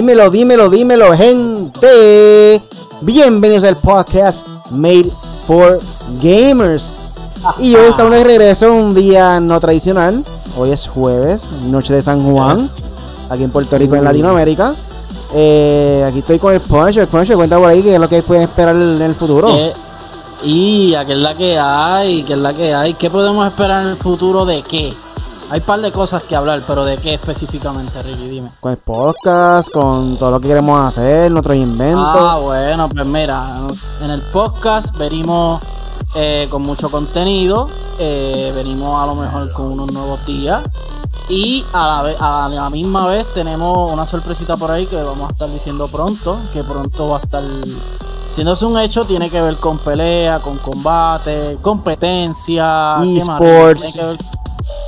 Dímelo, dímelo, dímelo, gente. Bienvenidos al podcast Made for Gamers. Y hoy estamos de regreso, un día no tradicional. Hoy es jueves, noche de San Juan, aquí en Puerto Rico, en Latinoamérica. Eh, aquí estoy con el Punch. El Punch cuenta por ahí que es lo que pueden esperar en el futuro. Eh, y a qué es la que hay, que es la que hay. ¿Qué podemos esperar en el futuro de qué? Hay un par de cosas que hablar, pero ¿de qué específicamente, Ricky? Dime. Con el podcast, con todo lo que queremos hacer, nuestros inventos. Ah, bueno, pues mira, en el podcast venimos eh, con mucho contenido, eh, venimos a lo mejor con unos nuevos días y a la, a la misma vez tenemos una sorpresita por ahí que vamos a estar diciendo pronto, que pronto va a estar siéndose un hecho, tiene que ver con pelea, con combate, competencia, esports.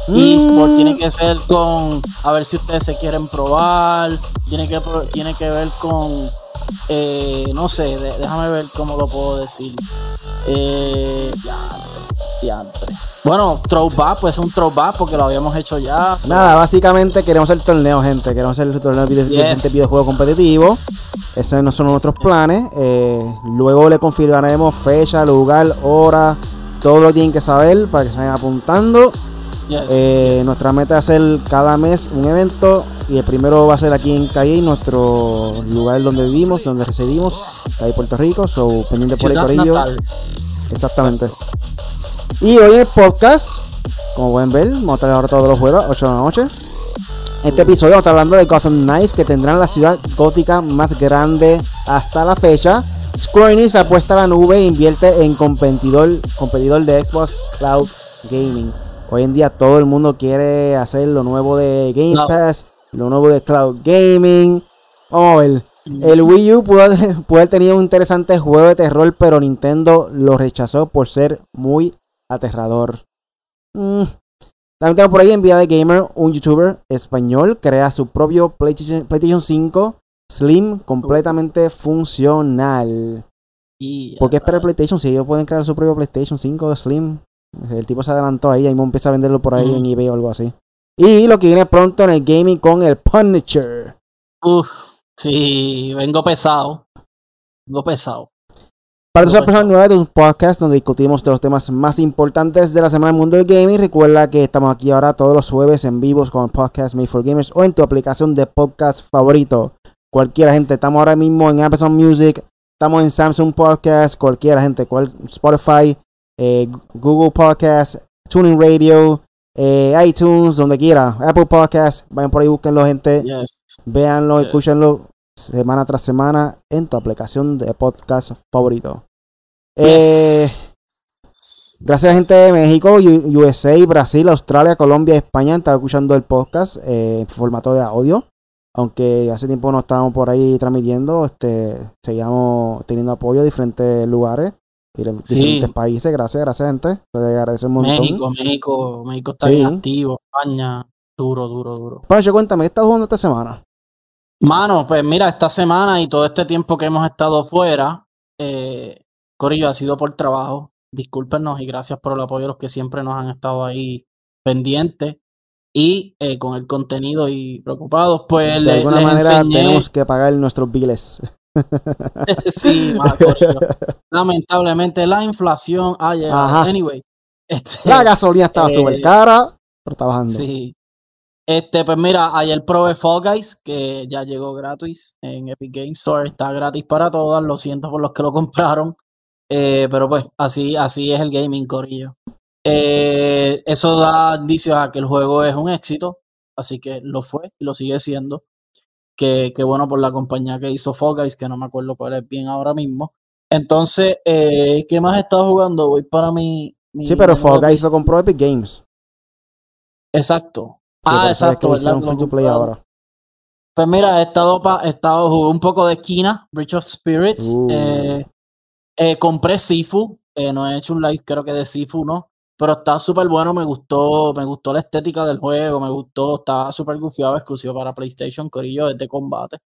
eSport tiene que ser con a ver si ustedes se quieren probar, tiene que tiene que ver con eh, no sé, déjame ver cómo lo puedo decir. Eh, Bueno, throwback, pues un throwback porque lo habíamos hecho ya. Nada, básicamente queremos el torneo, gente. Queremos hacer el torneo de videojuego competitivo. Esos no son nuestros planes. Eh, luego le confirmaremos fecha, lugar, hora. Todo lo tienen que saber para que se vayan apuntando. Eh, nuestra meta es hacer cada mes un evento y el primero va a ser aquí en Calle, nuestro lugar donde vivimos, donde residimos, ahí Puerto Rico, so pendiente por ahí por ello. Exactamente. Y hoy el podcast, como pueden ver, vamos a estar ahora todos los jueves, 8 de la noche. Este episodio vamos a estar hablando de Gotham Knights, que tendrán la ciudad gótica más grande hasta la fecha. Square Enix apuesta a la nube e invierte en competidor, competidor de Xbox Cloud Gaming. Hoy en día todo el mundo quiere hacer lo nuevo de Game Pass, lo nuevo de Cloud Gaming. Vamos a ver. El Wii U pudo, haber tenido un interesante juego de terror, pero Nintendo lo rechazó por ser muy aterrador. Mm. También tengo por ahí en Vía de Gamer, un youtuber español crea su propio PlayStation, PlayStation 5 Slim completamente funcional. ¿Por qué esperar PlayStation si ellos pueden crear su propio PlayStation 5 Slim? El tipo se adelantó ahí, ahí empieza a venderlo por ahí en eBay o algo así. Y lo que viene pronto en el gaming con el Punisher. Uf, sí, vengo pesado. Vengo pesado. Para esta persona nueva de un podcast donde discutimos de los temas más importantes de la semana del mundo del gaming, recuerda que estamos aquí ahora todos los jueves en vivos con el podcast Made for Gamers o en tu aplicación de podcast favorito. Cualquiera gente, estamos ahora mismo en Amazon Music, estamos en Samsung Podcast, cualquiera gente, cual, Spotify, eh, Google Podcast, Tuning Radio, eh, iTunes, donde quiera, Apple Podcast, vayan por ahí, búsquenlo, gente, véanlo, escúchenlo semana tras semana en tu aplicación de podcast favorito. Eh, gracias gente de México, USA, Brasil, Australia, Colombia, España, están escuchando el podcast en formato de audio. Aunque hace tiempo no estábamos por ahí transmitiendo, este, seguíamos teniendo apoyo de diferentes lugares y de diferentes países. Gracias, gracias, gente. agradece un montón. México, México, México está bien activo. España, duro, duro, duro. Pancho, cuéntame, ¿qué estás jugando esta semana? Mano, pues mira, esta semana y todo este tiempo que hemos estado fuera, eh, Corillo, ha sido por trabajo. Discúlpenos y gracias por el apoyo a los que siempre nos han estado ahí pendientes y eh, con el contenido y preocupados, pues de alguna manera tenemos que pagar nuestros biles. sí, lamentablemente la inflación ha llegado. Anyway, este, la gasolina estaba eh, súper cara, pero está bajando. Sí. Este, pues mira, ayer probé Fall Guys, que ya llegó gratis en Epic Games Store, está gratis para todas, lo siento por los que lo compraron, eh, pero pues así, así es el gaming corillo. Eh, eso da indicios a que el juego es un éxito, así que lo fue y lo sigue siendo. Que, bueno por la compañía que hizo Guys, que no me acuerdo cuál es bien ahora mismo. Entonces, eh, ¿qué más he estado jugando? Voy para mi. sí, pero Guys lo compró Epic Games. Exacto, ah, exacto. Pues mira, he estado, he estado jugando un poco de esquina, Bridge of Spirits. Uh. Eh, eh, compré Sifu. No he hecho un live, creo que de Sifu, ¿no? Pero está súper bueno, me gustó, me gustó la estética del juego, me gustó, está súper gufiado, exclusivo para PlayStation, Corillo, es de combate.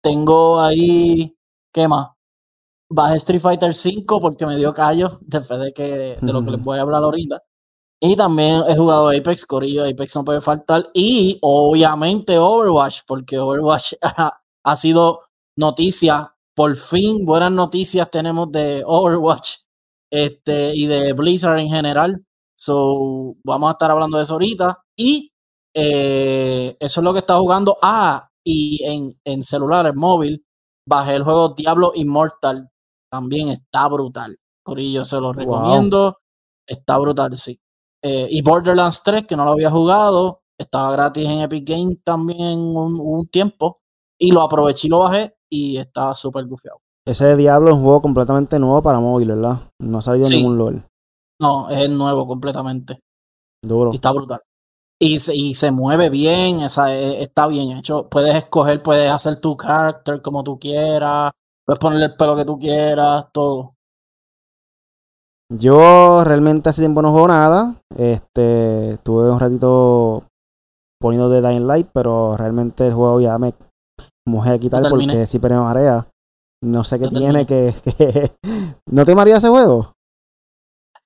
tengo ahí, ¿qué más? Bajé Street Fighter 5 porque me dio callo después de, que, de lo que les voy a hablar ahorita. Y también he jugado Apex, Corillo, Apex no puede faltar. Y obviamente Overwatch, porque Overwatch ha sido noticia. Por fin, buenas noticias tenemos de Overwatch este, y de Blizzard en general. So, vamos a estar hablando de eso ahorita. Y eh, eso es lo que está jugando. Ah, y en, en celular, en móvil, bajé el juego Diablo Immortal. También está brutal. Corillo, se lo recomiendo. Está brutal, sí. Eh, y Borderlands 3, que no lo había jugado, estaba gratis en Epic Games también un, un tiempo. Y lo aproveché y lo bajé y está súper gufiado. Ese Diablo es un juego completamente nuevo para móvil, ¿verdad? No ha salido en ningún LOL. No, es nuevo completamente. Duro. Y está brutal. Y se, y se mueve bien, esa, e, está bien hecho. Puedes escoger, puedes hacer tu character como tú quieras, puedes ponerle el pelo que tú quieras, todo. Yo realmente hace tiempo no juego nada. Este, tuve un ratito poniendo de Dying Light, pero realmente el juego ya me mojé a quitar porque siempre me marea. No sé qué tiene que, ¿No te marea ese juego?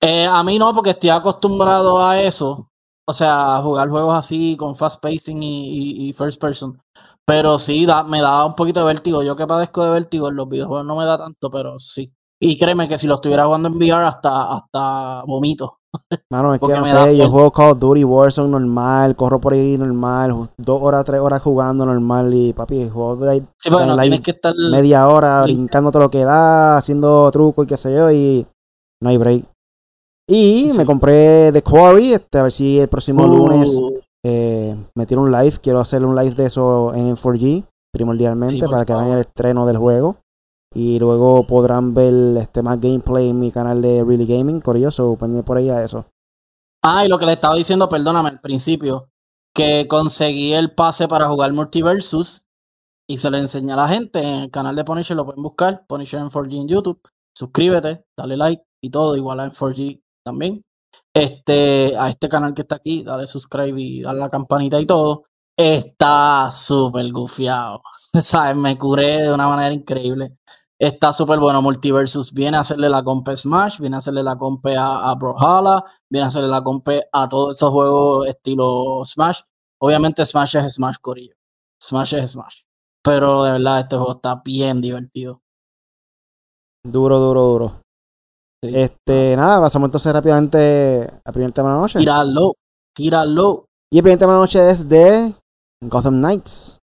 Eh, a mí no, porque estoy acostumbrado a eso. O sea, a jugar juegos así con fast pacing y, first person. Pero sí, da, me da un poquito de vértigo. Yo que padezco de vértigo en los videojuegos no me da tanto, pero sí. Y créeme que si lo estuviera jugando en VR hasta, hasta vomito. Mano, es que no sé, yo juego Call of Duty Warzone normal, corro por ahí normal, dos horas, tres horas jugando normal y papi, juego de ahí, sí, bueno, tienes que estar media hora brincando todo lo que da, haciendo truco y qué sé yo, y no hay break. Y me compré The Quarry, este, a ver si el próximo lunes uh. eh, me tiro un live, quiero hacer un live de eso en 4G primordialmente para que vean el estreno del juego. Y luego podrán ver este más gameplay en mi canal de Really Gaming, curioso, pendiente por ahí a eso. Ah, y lo que le estaba diciendo, perdóname, al principio, que conseguí el pase para jugar Multiversus y se lo enseñé a la gente en el canal de Punisher, lo pueden buscar, Punisher en 4G en YouTube. Suscríbete, dale like y todo, igual a en 4G también. Este, a este canal que está aquí, dale subscribe y dale la campanita y todo. Está súper gufiado. ¿Sabes? Me curé de una manera increíble. Está súper bueno. Multiversus viene a hacerle la compa Smash, viene a hacerle la compa a, a Brawlhalla, viene a hacerle la compa a todos esos juegos estilo Smash. Obviamente Smash es Smash Corillo. Smash es Smash. Pero de verdad este juego está bien divertido. Duro, duro, duro. Este, nada, pasamos entonces rápidamente al primer tema de la noche. Tíralo, tíralo. Y el primer tema de la noche es de Gotham Knights.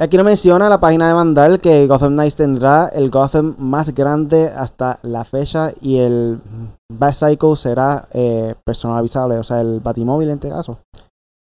Aquí nos menciona la página de Vandal que Gotham Knights tendrá el Gotham más grande hasta la fecha y el Cycle será eh, personalizable, o sea, el Batimóvil en este caso.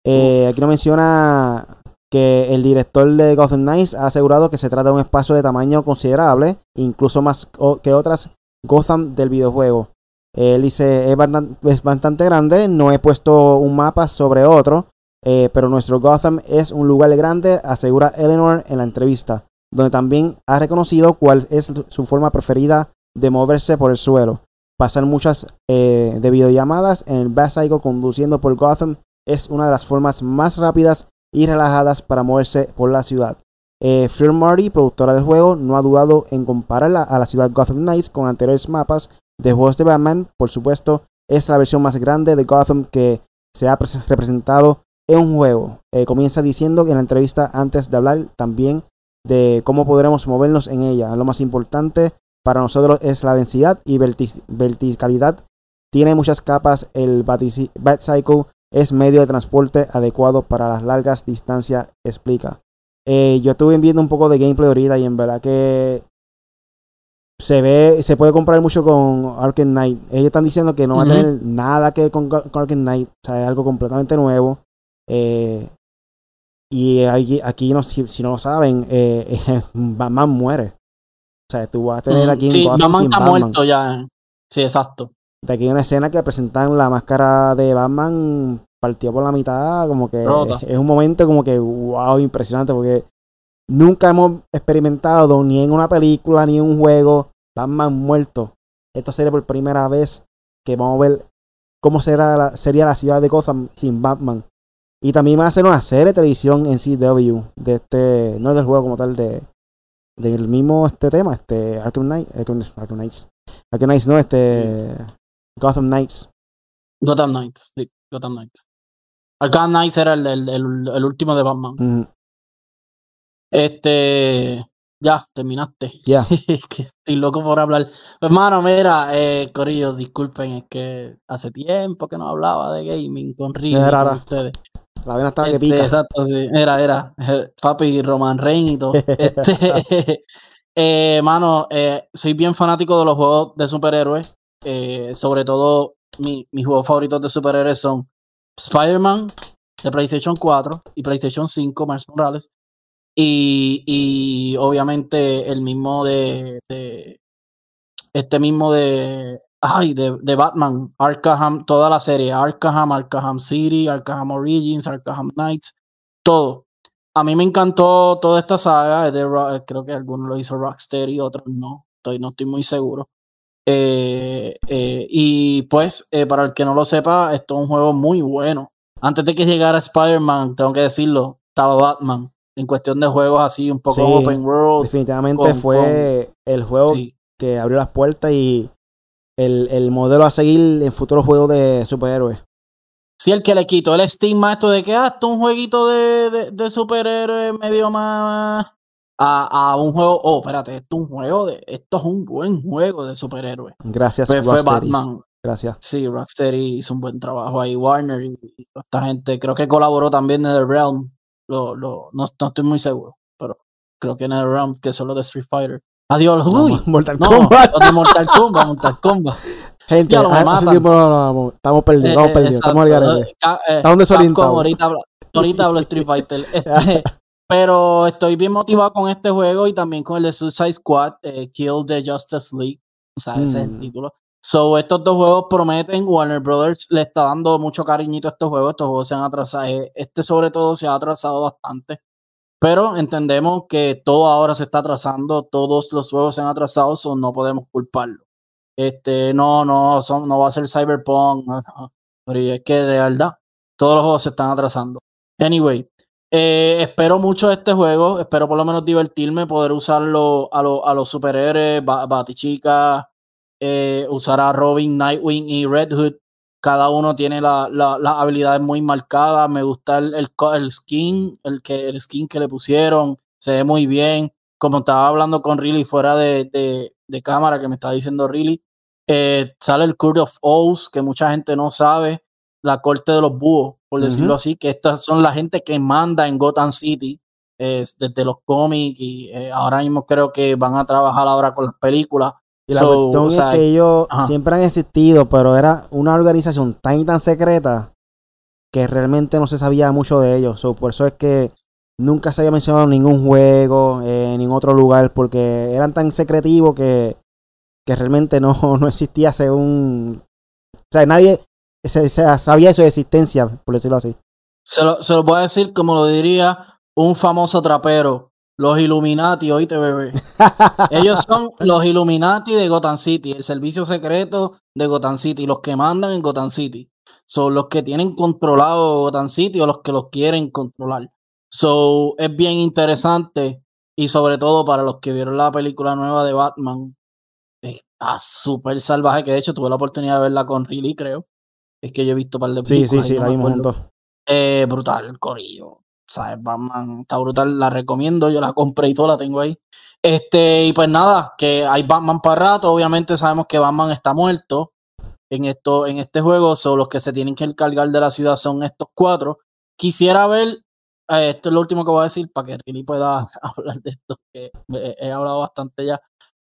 Eh, aquí nos menciona que el director de Gotham Knights ha asegurado que se trata de un espacio de tamaño considerable, incluso más que otras Gotham del videojuego. Él dice, es bastante grande, no he puesto un mapa sobre otro, eh, pero nuestro Gotham es un lugar grande, asegura Eleanor en la entrevista, donde también ha reconocido cuál es su forma preferida de moverse por el suelo. Pasar muchas eh, de videollamadas en el Bass conduciendo por Gotham es una de las formas más rápidas y relajadas para moverse por la ciudad. Eh, Marty, productora del juego, no ha dudado en compararla a la ciudad Gotham Knights con anteriores mapas de juegos de Batman. Por supuesto, es la versión más grande de Gotham que se ha representado es un juego. Eh, comienza diciendo en la entrevista antes de hablar también de cómo podremos movernos en ella. Lo más importante para nosotros es la densidad y verticalidad. Tiene muchas capas. El Batcycle es medio de transporte adecuado para las largas distancias, explica. Eh, yo estuve viendo un poco de gameplay ahorita y en verdad que se ve, se puede comprar mucho con Arkham Knight. Ellos están diciendo que no va a tener nada que ver con, con Arkham Knight, o sea, es algo completamente nuevo. Eh, y aquí, aquí no, si, no lo saben, eh, Batman muere. O sea, tú vas a tener aquí sí, Batman está muerto ya. Sí, exacto. De aquí hay una escena que presentan la máscara de Batman partió por la mitad, como que es un momento como que wow, impresionante, porque nunca hemos experimentado ni en una película ni en un juego Batman muerto. Esto sería por primera vez que vamos a ver cómo será la, sería la ciudad de Gotham sin Batman. Y también va a hacer una serie de televisión en CW de este, no del juego como tal, de del mismo este tema, este Arkham, Knight, Arkham, Knights. Arkham Knights no, este Gotham Knights. Gotham Knights, sí, Gotham Knights. Arkham Knights era el, el, el, último de Batman. Este. Ya, terminaste. Ya. estoy loco por hablar. Hermano, mira, eh, Corillo, disculpen, es que hace tiempo que no hablaba de gaming con con ustedes. La vena estaba que este, pica. Exacto, sí. Era, era. Papi, Roman Reigns y todo. este, eh, mano, eh, soy bien fanático de los juegos de superhéroes. Eh, sobre todo, mi, mis juegos favoritos de superhéroes son Spider-Man de PlayStation 4 y PlayStation 5, Miles Morales. Y, y obviamente el mismo de, este mismo de ay de, de, Batman Arkham toda la serie Arkham Arkham City Arkham Origins Arkham Knights todo. A mí me encantó toda esta saga de, creo que algunos lo hizo Rocksteady otros no estoy no estoy muy seguro. Eh, eh, y pues eh, para el que no lo sepa esto es un juego muy bueno. Antes de que llegara Spider-Man tengo que decirlo estaba Batman en cuestión de juegos así, un poco open world. Definitivamente fue el juego que abrió las puertas y el, modelo a seguir en futuros juegos de superhéroes. Sí, el que le quitó el estigma esto de que ah, esto es un jueguito de, de, superhéroes medio más a, un juego, oh, espérate, esto es un juego de, esto es un buen juego de superhéroes. Gracias, fue, fue Batman. Gracias. Sí, Rocksteady hizo un buen trabajo ahí, Warner y, y esta gente, creo que colaboró también en The Realm lo, lo, no, no, estoy muy seguro, pero creo que en el round que son los de Street Fighter. Adiós, uy. Mortal Kombat. De Mortal Kombat, Mortal Kombat. Gente, lo tiempo no, estamos perdidos, estamos eh, perdidos, estamos al garete. Eh, estamos desorientados. Ahorita ahorita hablo Street Fighter. Este, pero estoy bien motivado con este juego y también con el de Suicide Squad, eh, Kill the Justice League. O sea, ese es el mm. título. So, estos dos juegos prometen. Warner Brothers le está dando mucho cariñito a estos juegos. Estos juegos se han atrasado. Eh, este, sobre todo, se ha atrasado bastante. Pero entendemos que todo ahora se está atrasando. Todos los juegos se han atrasado, so no podemos culparlo. Este, no, no, son, no va a ser Cyberpunk. Es que de verdad, todos los juegos se están atrasando. Anyway, eh, espero mucho este juego. Espero por lo menos divertirme, poder usarlo a, a los superhéroes, Batichica eh, usar a Robin, Nightwing y Red Hood. Cada uno tiene las habilidades muy marcadas. Me gusta el, el, skin, el, que, el skin que le pusieron. Se ve muy bien. Como estaba hablando con Riley fuera de, cámara, que me estaba diciendo Riley, eh, sale el Court of Owls, que mucha gente no sabe, la corte de los búhos, por decirlo así, que estas son la gente que manda en Gotham City desde los cómics y eh, ahora mismo creo que van a trabajar ahora con las películas. Y la cuestión es que ellos siempre han existido, pero era una organización tan y tan secreta que realmente no se sabía mucho de ellos. por eso es que nunca se había mencionado en ningún juego, en ningún otro lugar, porque eran tan secretivos que, que realmente no, no existía según... O sea, nadie se, sabía su existencia, por decirlo así. Se lo, se lo voy a decir como lo diría un famoso trapero. Los Illuminati, oíste, bebé. Ellos son los Illuminati de Gotham City, el servicio secreto de Gotham City, los que mandan en Gotham City. Son los que tienen controlado Gotham City o los que los quieren controlar. So, es bien interesante y sobre todo para los que vieron la película nueva de Batman, está súper salvaje, que de hecho tuve la oportunidad de verla con Riley, creo. Es que yo he visto un par de películas. Sí, sí, sí, la vimos eh, brutal, Corillo. ¿Sabes? Batman está brutal, la recomiendo, yo la compré y todo, la tengo ahí. Este, y pues nada, que hay Batman para rato, obviamente sabemos que Batman está muerto en, esto, en este juego, son los que se tienen que encargar de la ciudad son estos cuatro. Quisiera ver, eh, esto es lo último que voy a decir para que Riley pueda hablar de esto, que he, hablado bastante ya.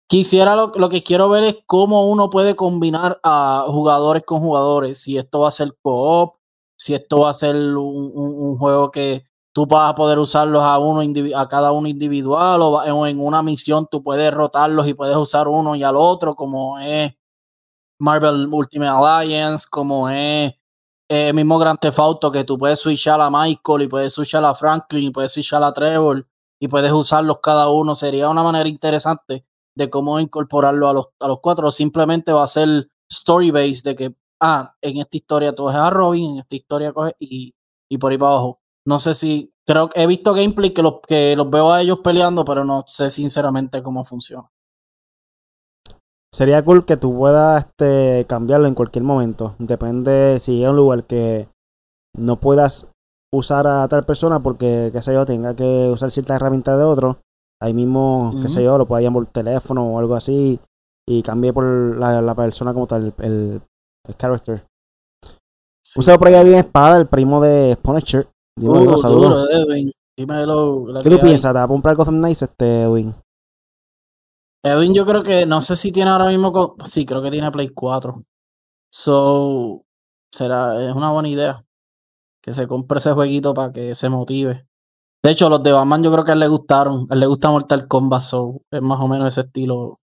Quisiera lo, lo, que quiero ver es cómo uno puede combinar a jugadores con jugadores. Si esto va a ser co-op, si esto va a ser un juego que tú vas a poder usarlos a uno a cada uno individual o en una misión tú puedes rotarlos y puedes usar uno y al otro como es Marvel Ultimate Alliance, como es el mismo Grand Theft que tú puedes switchar a Michael y puedes switchar a Franklin y puedes switchar a Trevor y puedes usarlos cada uno. Sería una manera interesante de cómo incorporarlo a los, a los cuatro. Simplemente va a ser story base de que, ah, en esta historia tú coges a Robin, en esta historia coges y, y por ahí para abajo. No sé si, creo que he visto gameplay que los, que los veo a ellos peleando, pero no sé sinceramente cómo funciona. Sería cool que tú puedas este, cambiarlo en cualquier momento. Depende si es un lugar que no puedas usar a tal persona porque, qué sé yo, tenga que usar cierta herramienta de otro. Ahí mismo, qué sé yo, lo pueda llamar por teléfono o algo así y cambie por la, persona como tal, el, el, character. Sí. por ahí bien espada, el primo de Punisher. Dímelo, uh, duro, Edwin. Dímelo. ¿Qué tú piensas? ¿Te va a comprar Gotham Knights, este, Edwin? Edwin, yo creo que, no sé si tiene ahora mismo, sí, creo que tiene Play 4. So, será, es una buena idea que se compre ese jueguito para que se motive. De hecho, los de Batman yo creo que a él le gustaron. A él le gusta Mortal Kombat, so es más o menos ese estilo.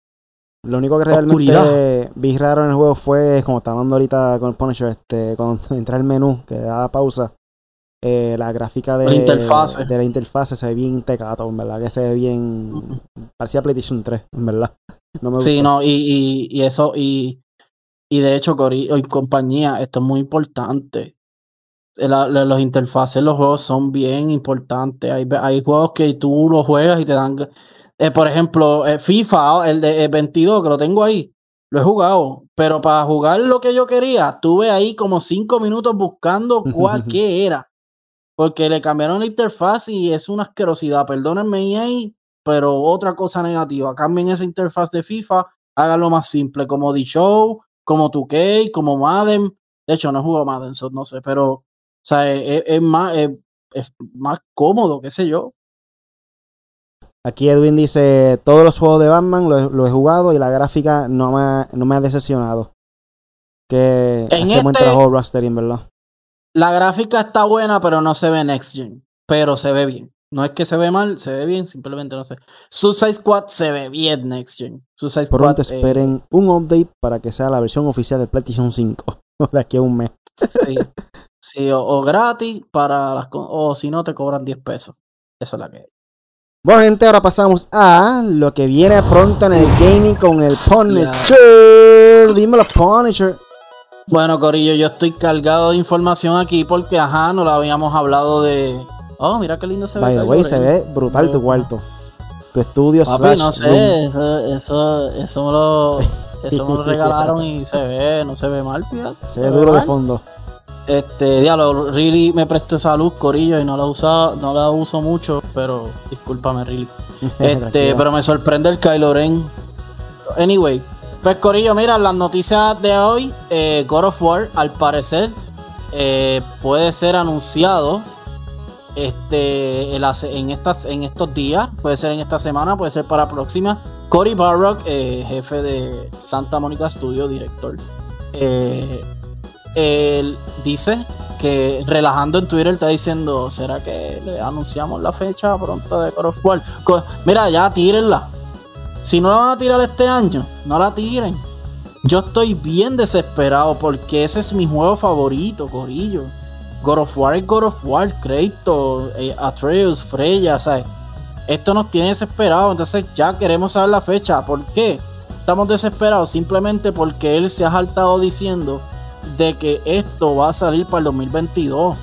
Lo único que realmente vi raro en el juego fue, como estaba hablando ahorita con el Punisher, este, cuando entra el menú, que da pausa, eh, la gráfica de la, interfase. de la interfase se ve bien tecato, en verdad, que se ve bien... Parecía PlayStation 3, en verdad. No me sí, no, y, y, eso, y, y de hecho, Cori y compañía, esto es muy importante. los interfaces los juegos son bien importantes. Hay, hay juegos que tú los juegas y te dan... Eh, por ejemplo, eh, FIFA, el de 22, que lo tengo ahí, lo he jugado, pero para jugar lo que yo quería, tuve ahí como cinco minutos buscando cuál qué era porque le cambiaron la interfaz y es una asquerosidad. Perdónenme ahí, pero otra cosa negativa. Cambien esa interfaz de FIFA, háganlo más simple, como D-Show, como 2K, como Madden. De hecho, no juego Madden, no sé, pero o sea, es, más, es, más cómodo, qué sé yo. Aquí Edwin dice, todos los juegos de Batman los, he jugado y la gráfica no me, no me ha decepcionado. Que en hace buen este trabajo en verdad. La gráfica está buena, pero no se ve Next Gen. Pero se ve bien. No es que se ve mal, se ve bien, simplemente no sé. Suicide Squad se ve bien Next Gen. Suicide Pronto Squad, eh, esperen un update para que sea la versión oficial de PlayStation 5. de aquí a un mes. sí, o, gratis para las o si no te cobran 10 pesos. Eso es la que Bueno, gente, ahora pasamos a lo que viene pronto en el gaming con el Punisher. Dímelo, Punisher. Bueno, Corillo, yo estoy cargado de información aquí porque, ajá, no lo habíamos hablado de. Oh, mira qué lindo se ve. By se ve brutal tu cuarto. Tu estudio Papi, no sé, eso, eso, eso, me lo, eso me lo regalaron y se ve, no se ve mal, fíjate. Se ve duro de fondo. Este, diablo, Really me prestó esa luz, Corillo, y no la usa, no la uso mucho, pero discúlpame, Really. Este, pero me sorprende el Kylo Ren. Anyway, pues Corillo, mira, las noticias de hoy, eh, God of War, al parecer, eh, puede ser anunciado este, en, estas, en estos días, puede ser en esta semana, puede ser para la próxima. Cory Barrock, eh, jefe de Santa Mónica Studio, director, él dice que relajando en Twitter está diciendo, ¿será que le anunciamos la fecha pronto de God of War? Mira, ya tírenla si no la van a tirar este año, no la tiren. Yo estoy bien desesperado porque ese es mi juego favorito, Corillo. God of War es God of War, Kratos, eh, Atreus, Freya, ¿sabes? Esto nos tiene desesperados, entonces ya queremos saber la fecha. ¿Por qué? Estamos desesperados simplemente porque él se ha saltado diciendo de que esto va a salir para el 2022.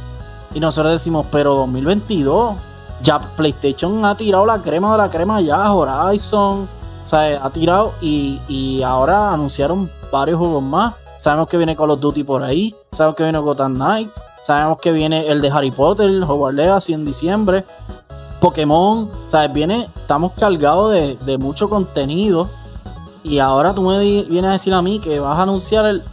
Y nosotros decimos, pero 2022, ya PlayStation ha tirado la crema de la crema ya, Horizon, o sea, ha tirado y, ahora anunciaron varios juegos más. Sabemos que viene Call of Duty por ahí. Sabemos que viene Gotham Knights. Sabemos que viene el de Harry Potter, Hogwarts Legacy en diciembre. Pokémon, ¿sabes? Viene, estamos cargados de, mucho contenido. Y ahora tú me vienes a decir a mí que vas a anunciar el.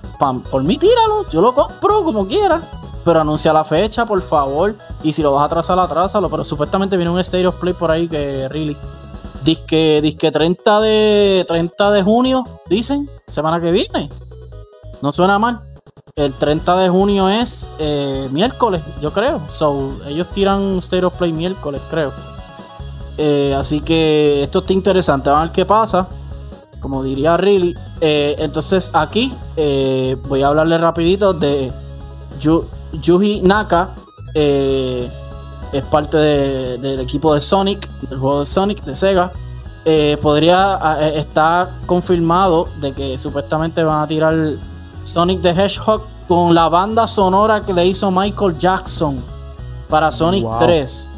por mí, tíralo. Yo lo compro como quiera. Pero anuncia la fecha, por favor. Y si lo vas a atrasar, atrásalo. Pero supuestamente viene un State of Play por ahí que, really. Disque, disque 30 de 30 de junio, dicen, semana que viene. No suena mal. El 30 de junio es eh, miércoles, yo creo. So, ellos tiran State of Play miércoles, creo. Eh, así que esto está interesante. Vamos a ver qué pasa. Como diría Riley. Eh, entonces aquí voy a hablarle rapidito de Yuji Naka es parte del equipo de Sonic, del juego de Sonic de Sega. Eh, podría eh, estar confirmado de que supuestamente van a tirar Sonic the Hedgehog con la banda sonora que le hizo Michael Jackson para Sonic 3.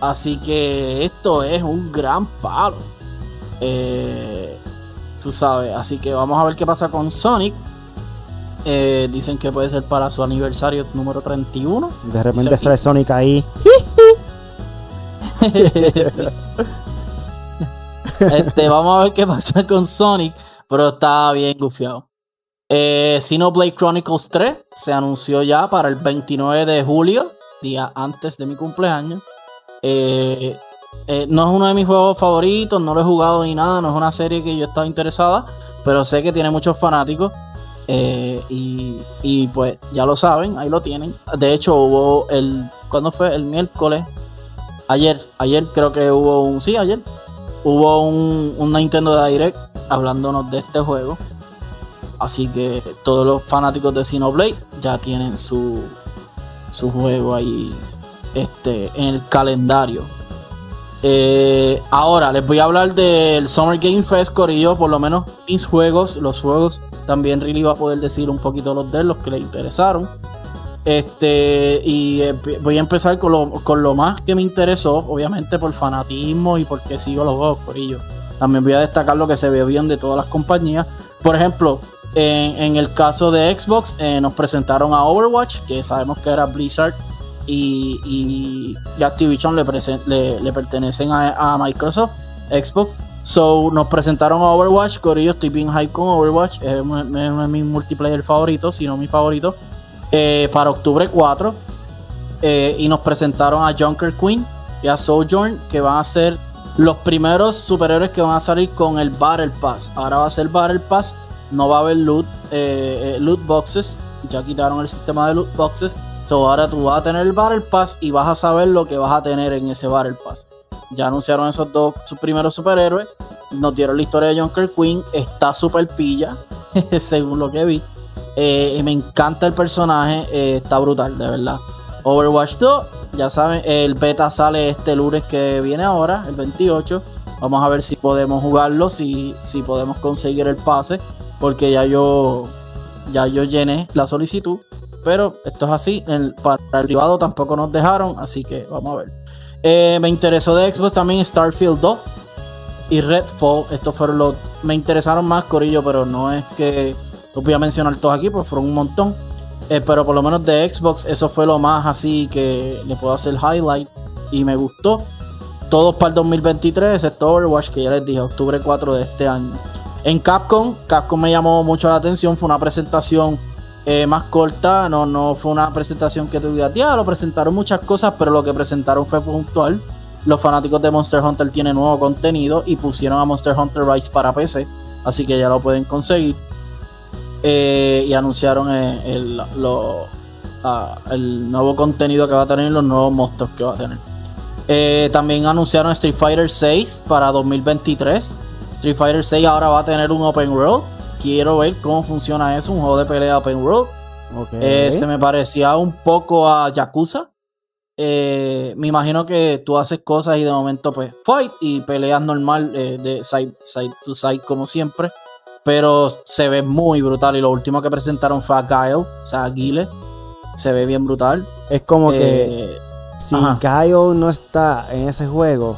Así que esto es un gran palo. Eh, tú sabes. Así que vamos a ver qué pasa con Sonic. Eh, dicen que puede ser para su aniversario número 31. De repente sale Sonic ahí. este, vamos a ver qué pasa con Sonic, pero está bien gufiado. Eh, Xenoblade Chronicles 3 se anunció ya para el 29 de julio, día antes de mi cumpleaños. Eh, eh, no es uno de mis juegos favoritos, no lo he jugado ni nada, no es una serie que yo estaba interesada, pero sé que tiene muchos fanáticos. Eh, y, pues ya lo saben, ahí lo tienen. De hecho, hubo el. ¿Cuándo fue? El miércoles. Ayer, ayer creo que hubo un. Sí, ayer. Hubo un, un Nintendo Direct hablándonos de este juego. Así que todos los fanáticos de Xenoblade ya tienen su, su juego ahí este, en el calendario. Eh, ahora les voy a hablar del Summer Game Fest, Corillo. Por lo menos mis juegos, los juegos también Riley va a poder decir un poquito los de los que le interesaron. Este, y eh, voy a empezar con lo, con lo más que me interesó, obviamente por fanatismo y porque sigo los juegos, Corillo. También voy a destacar lo que se ve bien de todas las compañías. Por ejemplo, en, el caso de Xbox, eh, nos presentaron a Overwatch, que sabemos que era Blizzard y, Activision le, le, pertenecen a, Microsoft, Xbox. So nos presentaron a Overwatch, Corillo, estoy bien hype con Overwatch, es uno, de mis multiplayer favoritos, si no mi favorito, eh, para octubre 4. Eh, y nos presentaron a Junker Queen y a Sojourn, que van a ser los primeros superhéroes que van a salir con el Battle Pass. Ahora va a ser Battle Pass, no va a haber loot, eh, loot boxes, ya quitaron el sistema de loot boxes So ahora tú vas a tener el Battle Pass y vas a saber lo que vas a tener en ese Battle Pass. Ya anunciaron esos dos sus primeros superhéroes. Nos dieron la historia de Junker Queen. Está super pilla, según lo que vi. Eh, me encanta el personaje. Eh, está brutal, de verdad. Overwatch 2, ya saben, el beta sale este lunes que viene ahora, el 28. Vamos a ver si podemos jugarlo, si, si podemos conseguir el pase. Porque ya yo, ya yo llené la solicitud pero esto es así. para el privado tampoco nos dejaron, así que vamos a ver. Eh, me interesó de Xbox también Starfield 2 y Redfall. Estos fueron los. Me interesaron más, Corillo, pero no es que los voy a mencionar todos aquí, pues fueron un montón. Eh, pero por lo menos de Xbox, eso fue lo más así que le puedo hacer highlight y me gustó. Todos para el 2023, excepto Overwatch, que ya les dije, octubre 4 de este año. En Capcom, Capcom me llamó mucho la atención, fue una presentación eh, más corta, no, no fue una presentación que tuviera, tía, lo presentaron muchas cosas, pero lo que presentaron fue puntual. Los fanáticos de Monster Hunter tienen nuevo contenido y pusieron a Monster Hunter Rise para PC, así que ya lo pueden conseguir. Eh, y anunciaron eh, el, ah, el nuevo contenido que va a tener los nuevos monstruos que va a tener. también anunciaron Street Fighter 6 para 2023. Street Fighter 6 ahora va a tener un Open World quiero ver cómo funciona eso, un juego de pelea open world. Eh, se me parecía un poco a Yakuza. Eh, me imagino que tú haces cosas y de momento pues fight y peleas normal eh, de side, side to side como siempre. Pero se ve muy brutal y lo último que presentaron fue a Guile, o sea, a Guile. Se ve bien brutal. Es como que si Guile no está en ese juego,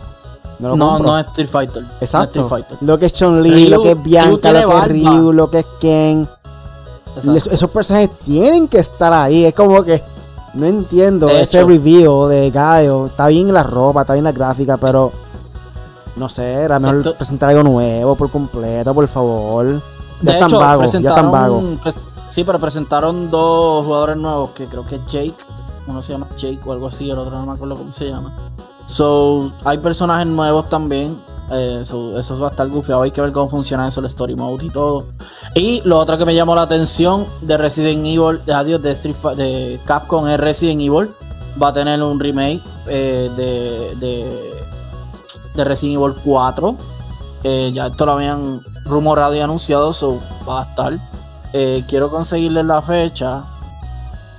no, no, es Street Fighter. Exacto. Lo que es Chun-Li, lo que es Bianca, lo que es Ryu, lo que es Ken. esos personajes tienen que estar ahí. Es como que no entiendo ese review de Gaio. Está bien la ropa, está bien la gráfica, pero no sé, era mejor presentar algo nuevo por completo, por favor. Ya están vagos, ya están vagos. Sí, pero presentaron dos jugadores nuevos que creo que es Jake. Uno se llama Jake o algo así, el otro no me acuerdo cómo se llama. So, hay personajes nuevos también. Eh, eso va a estar gufiado. Hay que ver cómo funciona eso, el story mode y todo. Y lo otro que me llamó la atención de Resident Evil, adiós, de, Street de Capcom es Resident Evil. Va a tener un remake eh, de, de, de, Resident Evil 4. Eh, ya esto lo habían rumorado y anunciado, so va a estar. quiero conseguirle la fecha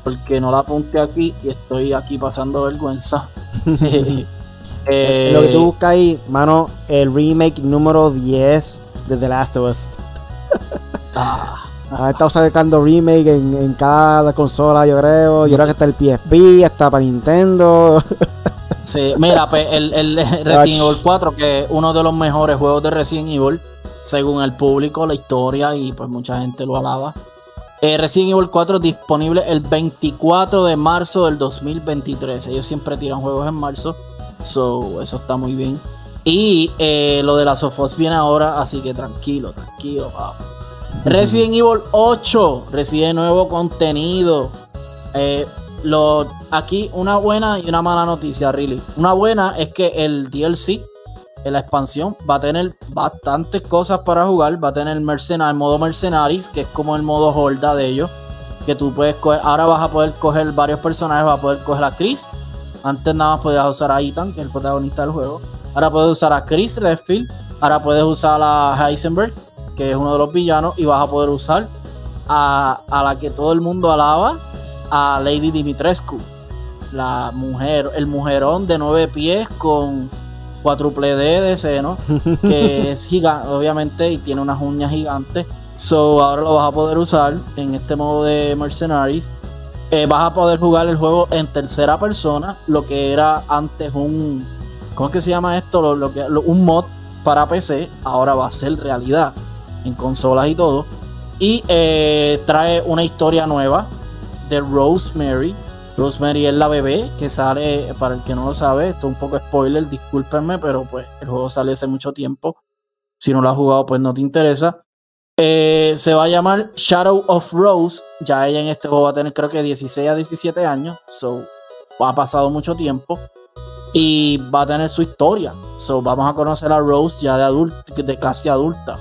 porque no la apunté aquí y estoy aquí pasando vergüenza. Eh, lo que tú buscas ahí, mano, el remake número 10 de The Last of Us. ah. Ha estado sacando remake en, cada consola, yo creo. Yo creo que está el PSP, está para Nintendo. Sí, mira, pues el, el Resident Evil 4, que es uno de los mejores juegos de Resident Evil, según el público, la historia y pues mucha gente lo alaba. Eh, Resident Evil 4 disponible el 24 de marzo del 2023. Ellos siempre tiran juegos en marzo. So, eso está muy bien. Y eh, lo de la Sofos viene ahora, así que tranquilo, tranquilo, Resident Evil 8 recibe nuevo contenido. Eh, lo, aquí una buena y una mala noticia, really. Una buena es que el DLC la expansión va a tener bastantes cosas para jugar. Va a tener el modo Mercenaries, que es como el modo Horda de ellos. Que tú puedes coger. Ahora vas a poder coger varios personajes. Vas a poder coger a Chris. Antes nada más podías usar a Ethan, que es el protagonista del juego. Ahora puedes usar a Chris Redfield. Ahora puedes usar a Heisenberg, que es uno de los villanos. Y vas a poder usar a, a la que todo el mundo alaba, a Lady Dimitrescu. La mujer, el mujerón de nueve pies con cuádruple D de seno, que es gigante, obviamente, y tiene unas uñas gigantes. So, ahora lo vas a poder usar en este modo de Mercenaries. Eh, vas a poder jugar el juego en tercera persona, lo que era antes un. ¿Cómo es que se llama esto? Lo, que, un mod para PC, ahora va a ser realidad en consolas y todo. Y eh, trae una historia nueva de Rosemary, Rosemary es la bebé que sale, para el que no lo sabe, esto es un poco spoiler, discúlpenme, pero pues el juego sale hace mucho tiempo. Si no lo has jugado, pues no te interesa. Eh, se va a llamar Shadow of Rose. Ya ella en este juego va a tener creo que 16 a 17 años. So, ha pasado mucho tiempo. Y va a tener su historia. So, vamos a conocer a Rose ya de adulta, de casi adulta.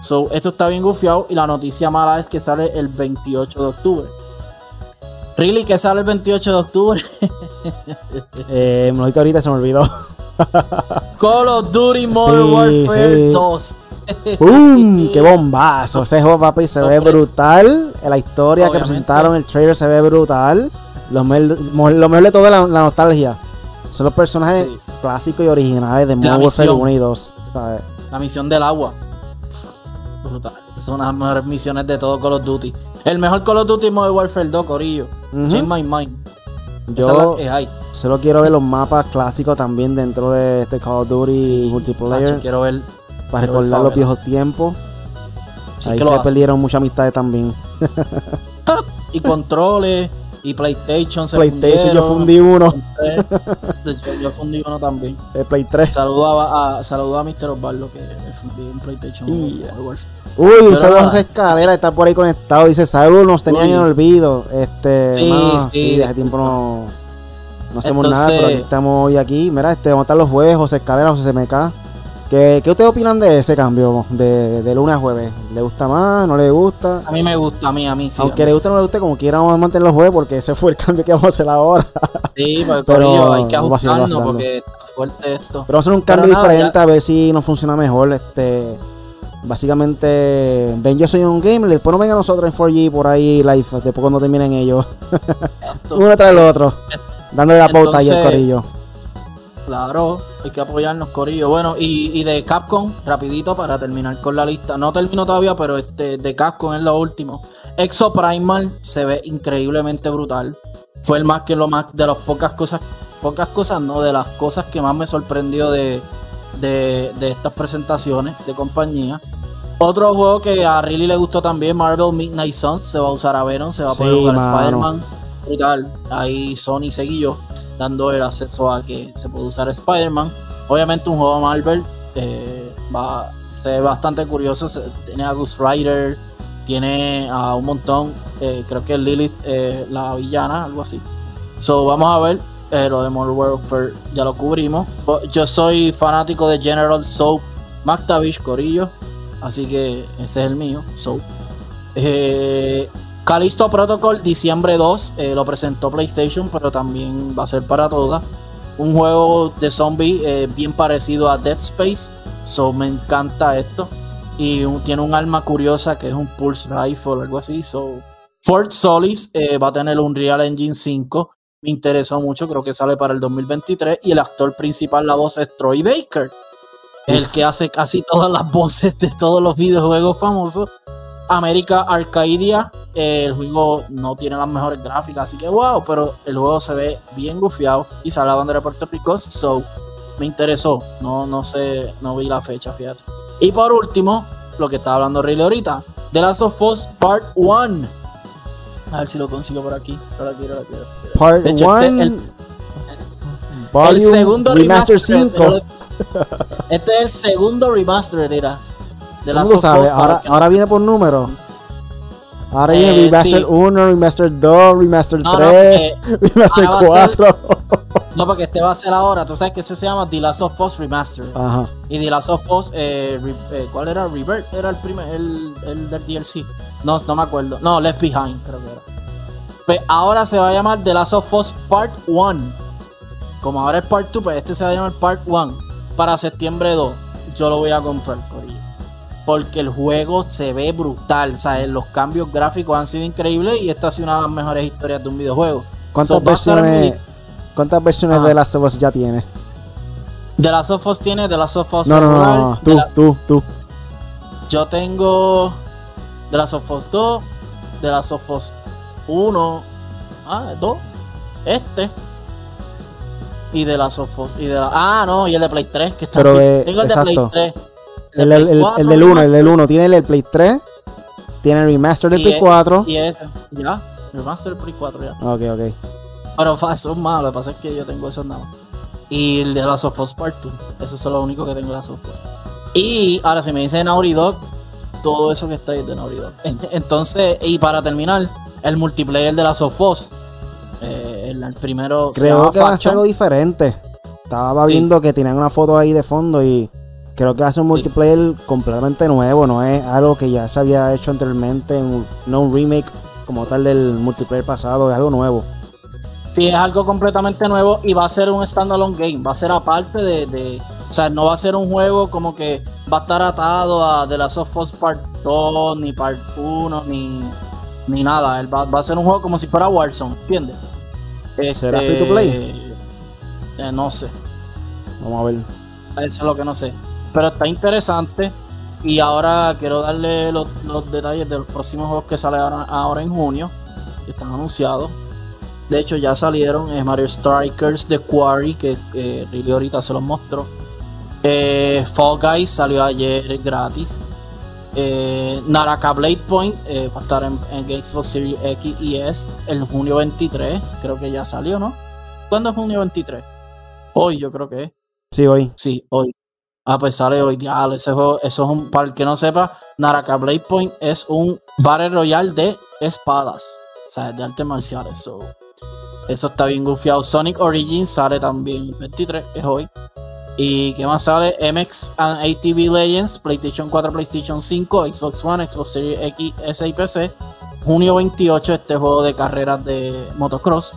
So, esto está bien gufiado. Y la noticia mala es que sale el 28 de octubre. Really, que sale el 28 de octubre. eh, me lo ahorita, se me olvidó. Call of Duty Modern Warfare 2. ¡Bum! ¡Qué bombazo! Ese juego, papi, se ve brutal. La historia que presentaron, el trailer se ve brutal. Lo mejor, de todo es la, nostalgia. Son los personajes clásicos y originales de Modern Warfare 1 y 2. La misión del agua. Brutal. Son las mejores misiones de todo Call of Duty. El mejor Call of Duty Modern Warfare 2, Corillo. Change my mind. Yo solo quiero ver los mapas clásicos también dentro de este Call of Duty multiplayer. quiero ver. Para recordar los viejos tiempos. Ahí se perdieron muchas amistades también. y controles. Y PlayStation se PlayStation yo fundí uno. Yo, fundí uno también. El Play 3. Saludo a, a, a Mr. Osvaldo que fundí un PlayStation. Y, Uy, un saludo a Escalera, está por ahí conectado. Dice, saludos, nos tenían en olvido. Este, sí, sí. sí, hace tiempo no, no hacemos nada, pero aquí estamos hoy aquí. Mira, este, vamos a estar los jueves, José Escalera, José CMK. ¿Qué, ¿Qué ustedes opinan de ese cambio de, de, lunes a jueves? ¿Le gusta más? ¿No le gusta? A mí me gusta, a mí, a mí sí. Aunque le guste o no le guste, como quiera vamos a mantener los jueves porque ese fue el cambio que vamos a hacer ahora. Sí, pues, pero hay que ajustarlo porque está fuerte esto. Pero vamos a hacer un cambio diferente a ver si nos funciona mejor. Este Básicamente, ven, yo soy un gamer, después no vengan nosotros en 4G por ahí live, después cuando terminen ellos. Uno tras el otro, dándole la pauta ahí al corillo. Claro, hay que apoyarnos, corillo. Bueno, y, de Capcom, rapidito para terminar con la lista. No termino todavía, pero este de Capcom es lo último. Exo Primal se ve increíblemente brutal. Fue el más que lo más de las pocas cosas, pocas cosas, no, de las cosas que más me sorprendió de, de, estas presentaciones de compañía. Otro juego que a Riley le gustó también, Marvel Midnight Suns, se va a usar a Venom, se va a poder jugar Spider-Man. Brutal. Ahí Sony seguió dando el acceso a que se puede usar Spider-Man. Obviamente un juego Marvel eh, va, se ve bastante curioso. tiene a Ghost Rider, tiene a un montón. Eh, creo que Lilith, eh, la villana, algo así. So vamos a ver eh, lo de Modern Warfare ya lo cubrimos. Yo soy fanático de General Soap McTavish Corillo. Así que ese es el mío, Soap. Callisto Protocol, diciembre 2, eh, lo presentó PlayStation, pero también va a ser para todas. Un juego de zombie eh, bien parecido a Dead Space. So me encanta esto. Y tiene un arma curiosa que es un Pulse Rifle, algo así. So, Fort Solis va a tener un Real Engine 5 me interesó mucho, creo que sale para el 2023 y el actor principal, la voz es Troy Baker, el que hace casi todas las voces de todos los videojuegos famosos. América Arcadia, el juego no tiene las mejores gráficas, así que wow, pero el juego se ve bien gufiado y sale a bandera de Puerto Rico, so me interesó, no, no sé, no vi la fecha, fíjate. Y por último, lo que estaba hablando Riley ahorita. The Last of Us Part 1. A ver si lo consigo por aquí. Ahora quiero, ahora quiero. Part De hecho, 1. este- el- el segundo Remaster remaster. 5. Este es el segundo remaster, mira. De ¿Cómo Last lo sabes? Ahora, que no- ahora viene por número. Ahora Eh, viene Remaster sí. 1, Remaster 2, Remaster No, no, 3, eh, Remaster ahora va a ser- 4. no, porque este va a ser ahora. Tú sabes que ese se llama The Last of Us Remaster. Ajá. Y The Last of Us, eh, re- eh, ¿cuál era? Rebirth era el primer, el, el del DLC. No, no me acuerdo. No, Left Behind, creo que era. Pues ahora se va a llamar The Last of Us Part 1. Como ahora es Part 2, pues este se va a llamar Part 1. Para septiembre 2. Yo lo voy a comprar, Corillo. Porque el juego se ve brutal. ¿sabes? Los cambios gráficos han sido increíbles y esta ha sido una de las mejores historias de un videojuego. ¿Cuántas So, versiones, ¿cuántas versiones de Last of Us ya tiene? The Last of Us tiene The Last of Us No, no, no, regular, no, The Tú, La- tú, tú. Yo tengo The Last of Us 2, The Last of Us 1, ah, 2, este. Y The Last of Us. Y de la, ah, no, y el de Play 3, que está Pero de- Tengo el exacto. de Play 3. El, el, el- 4 el del 1, el del 1. Tiene el Play 3. Tiene el Remaster del Play el- 4. Y ese, ya. Remaster del Play 4, ya. Ok, ok. Pero fa, eso es malo, lo que pasa es que yo tengo esos nada más. Y el de Last of Us Part 2. Eso es lo único que tengo de Last of Us. Y ahora, si me dice Naughty Dog, todo eso que está ahí es de Naughty Dog. Entonces, y para terminar, el multiplayer de Last of Us. eh, el, el primero se Creo llama que va a ser algo diferente. Estaba Sí. viendo que tenían una foto ahí de fondo y creo que ser un Sí. multiplayer completamente nuevo. No es algo que ya se había hecho anteriormente. un- no un remake como tal del multiplayer pasado. Es algo nuevo. Sí, es algo completamente nuevo y va a ser un standalone game. Va a ser aparte de, de- O sea, no va a ser un juego como que va a estar atado a The Last of Us Part 2, ni Part 1, ni, ni nada. Él va, va a ser un juego como si fuera Warzone, ¿entiendes? ¿Será Este, free to play? eh, no sé. Vamos a ver. Eso es lo que no sé. Pero está interesante. Y ahora quiero darle los, los detalles de los próximos juegos que salen ahora, ahora en junio. Que están anunciados. De hecho, ya salieron. Es Mario Strikers The Quarry. Que eh, Riley ahorita se los mostró. Eh, Fall Guys salió ayer gratis. Eh, Naraka Blade Point eh, va a estar en, en Xbox Series X y S el junio 23. Creo que ya salió, ¿no? ¿Cuándo es junio 23? Hoy yo creo que es. Sí, hoy. Sí, hoy. Ah, pues sale hoy, diablo. Ese juego, eso es un. Para el que no sepa, Naraka Blade Point es un Battle Royale de espadas. O sea, de artes marciales. so, Eso está bien gufiado. Sonic Origins sale también el 23, es hoy. ¿Y qué más sale? MX and ATV Legends, PlayStation 4, PlayStation 5, Xbox One, Xbox Series X, S y PC. Junio 28, este juego de carreras de motocross.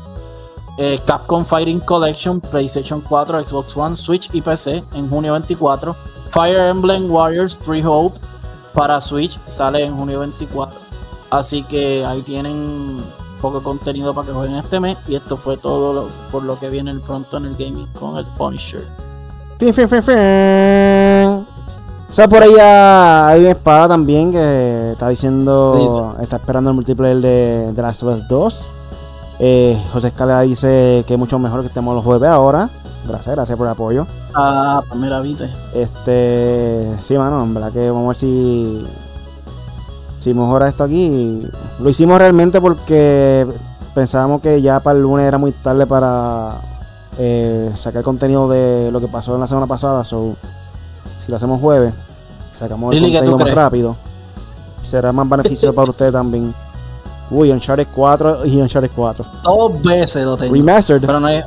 Eh, Capcom Fighting Collection, PlayStation 4, Xbox One, Switch y PC en junio 24. Fire Emblem Warriors 3 Hope para Switch sale en junio 24. Así que ahí tienen poco contenido para que jueguen este mes. Y esto fue todo lo- por lo que viene pronto en el gaming con el Punisher. Fin, fin, fin, fin. O sea, por ahí hay una espada también que está diciendo, está esperando el multiplayer de, de Last of Us 2. Eh, José Escalera dice que es mucho mejor que estemos los jueves ahora. Gracias, gracias por el apoyo. Ah, pues mira, viste. Este, sí, mano, en verdad que vamos a ver si, si mejora esto aquí. Lo hicimos realmente porque pensábamos que ya para el lunes era muy tarde para eh, sacar contenido de lo que pasó en la semana pasada. So, si lo hacemos jueves, sacamos el Lili, ¿qué tú contenido más crees? rápido. Será más beneficioso para ustedes también. Uy, Uncharted 4 y Uncharted 4. Dos veces lo tengo. Remastered. Pero no es.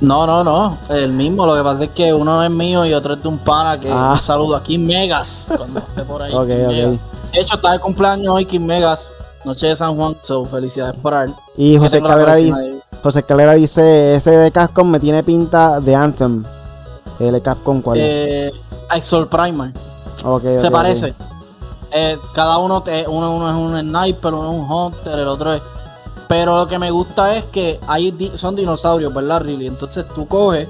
No, no, no. El mismo. Lo que pasa es que uno es mío y otro es de un pana que Ah. un saludo aquí Megas. Cuando esté por ahí. Megas. De hecho, está de cumpleaños hoy Kim Megas. Noche de San Juan. So, felicidades por él. Y José próxima dice, José Escalera dice, ese de Capcom me tiene pinta de Anthem. El de Capcom, ¿cuál es? Eh, Primer. Se parece. Eh, cada uno, te, uno, uno es un sniper, uno es un hunter, el otro es. Pero lo que me gusta es que hay di- son dinosaurios, ¿verdad, Riley? Entonces tú coges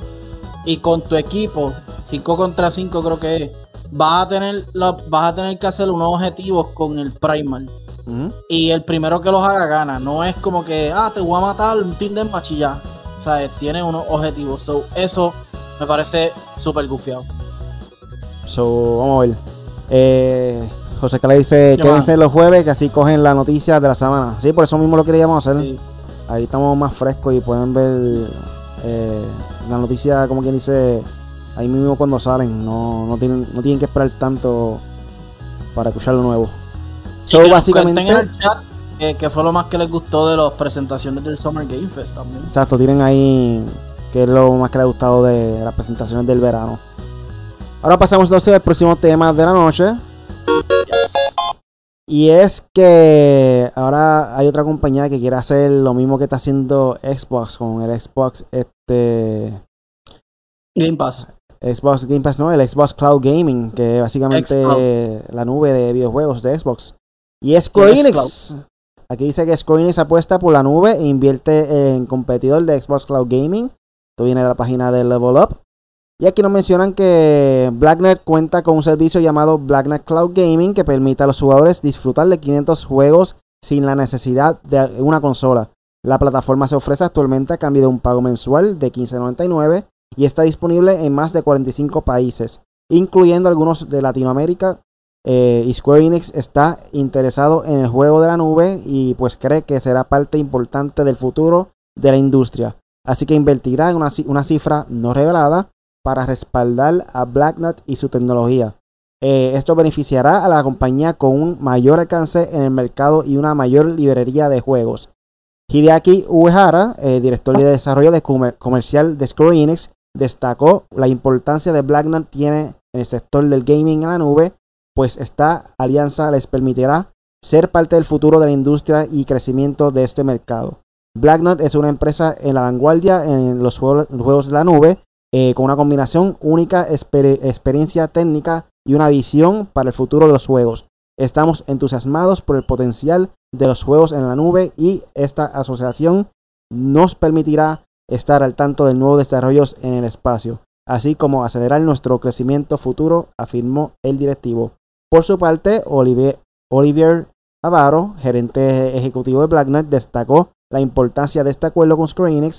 y con tu equipo, 5 contra 5 creo que es, vas a tener la- vas a tener que hacer unos objetivos con el primal. Y el primero que los haga gana. No es como que, ah, te voy a matar un team de machilla. O sea, tiene unos objetivos. So, eso me parece súper gufiado. So, vamos a ver. Eh, José le dice, quédense los jueves que así cogen la noticia de la semana. Sí, por eso mismo lo queríamos hacer. Ahí estamos más frescos y pueden ver eh, la noticia, como quien dice, ahí mismo cuando salen. No, no, tienen, no tienen que esperar tanto para escuchar lo nuevo. So, básicamente... que, fue lo más que les gustó de las presentaciones del Summer Game Fest también. Exacto, tienen ahí que es lo más que les ha gustado de las presentaciones del verano. Ahora pasamos entonces al próximo tema de la noche. Y es que ahora hay otra compañía que quiere hacer lo mismo que está haciendo Xbox con el Xbox este Game Pass. Xbox Game Pass, no, el Xbox Cloud Gaming, que es básicamente la nube de videojuegos de Xbox. Y Square Enix. Aquí dice que Square Enix apuesta por la nube e invierte en competidor de Xbox Cloud Gaming. Esto viene de la página de Level Up. Y aquí nos mencionan que Blacknet cuenta con un servicio llamado Blacknet Cloud Gaming que permite a los jugadores disfrutar de 500 juegos sin la necesidad de una consola. La plataforma se ofrece actualmente a cambio de un pago mensual de 15.99 y está disponible en más de 45 países, incluyendo algunos de Latinoamérica. Eh, Square Enix está interesado en el juego de la nube y pues cree que será parte importante del futuro de la industria. Así que invertirá en una, una cifra no revelada para respaldar a Blacknut y su tecnología. Eh, esto beneficiará a la compañía con un mayor alcance en el mercado y una mayor librería de juegos. Hideaki Uehara, eh, director de desarrollo de comercial de Square Enix, destacó la importancia de Blacknut tiene en el sector del gaming en la nube, pues esta alianza les permitirá ser parte del futuro de la industria y crecimiento de este mercado. Blacknut es una empresa en la vanguardia en los juegos de la nube eh, con una combinación única, experiencia técnica y una visión para el futuro de los juegos. Estamos entusiasmados por el potencial de los juegos en la nube y esta asociación nos permitirá estar al tanto de nuevos desarrollos en el espacio, así como acelerar nuestro crecimiento futuro, afirmó el directivo. Por su parte, Olivier, Avaro, gerente ejecutivo de Blacknet, destacó la importancia de este acuerdo con Square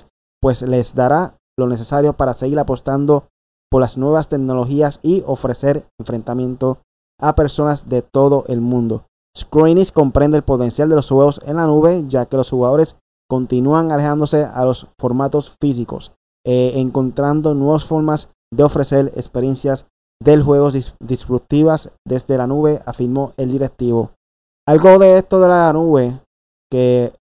pues les dará lo necesario para seguir apostando por las nuevas tecnologías y ofrecer enfrentamiento a personas de todo el mundo. Square comprende el potencial de los juegos en la nube, ya que los jugadores continúan alejándose a los formatos físicos, eh, encontrando nuevas formas de ofrecer experiencias del juego disruptivas desde la nube, afirmó el directivo. Algo de esto de la nube que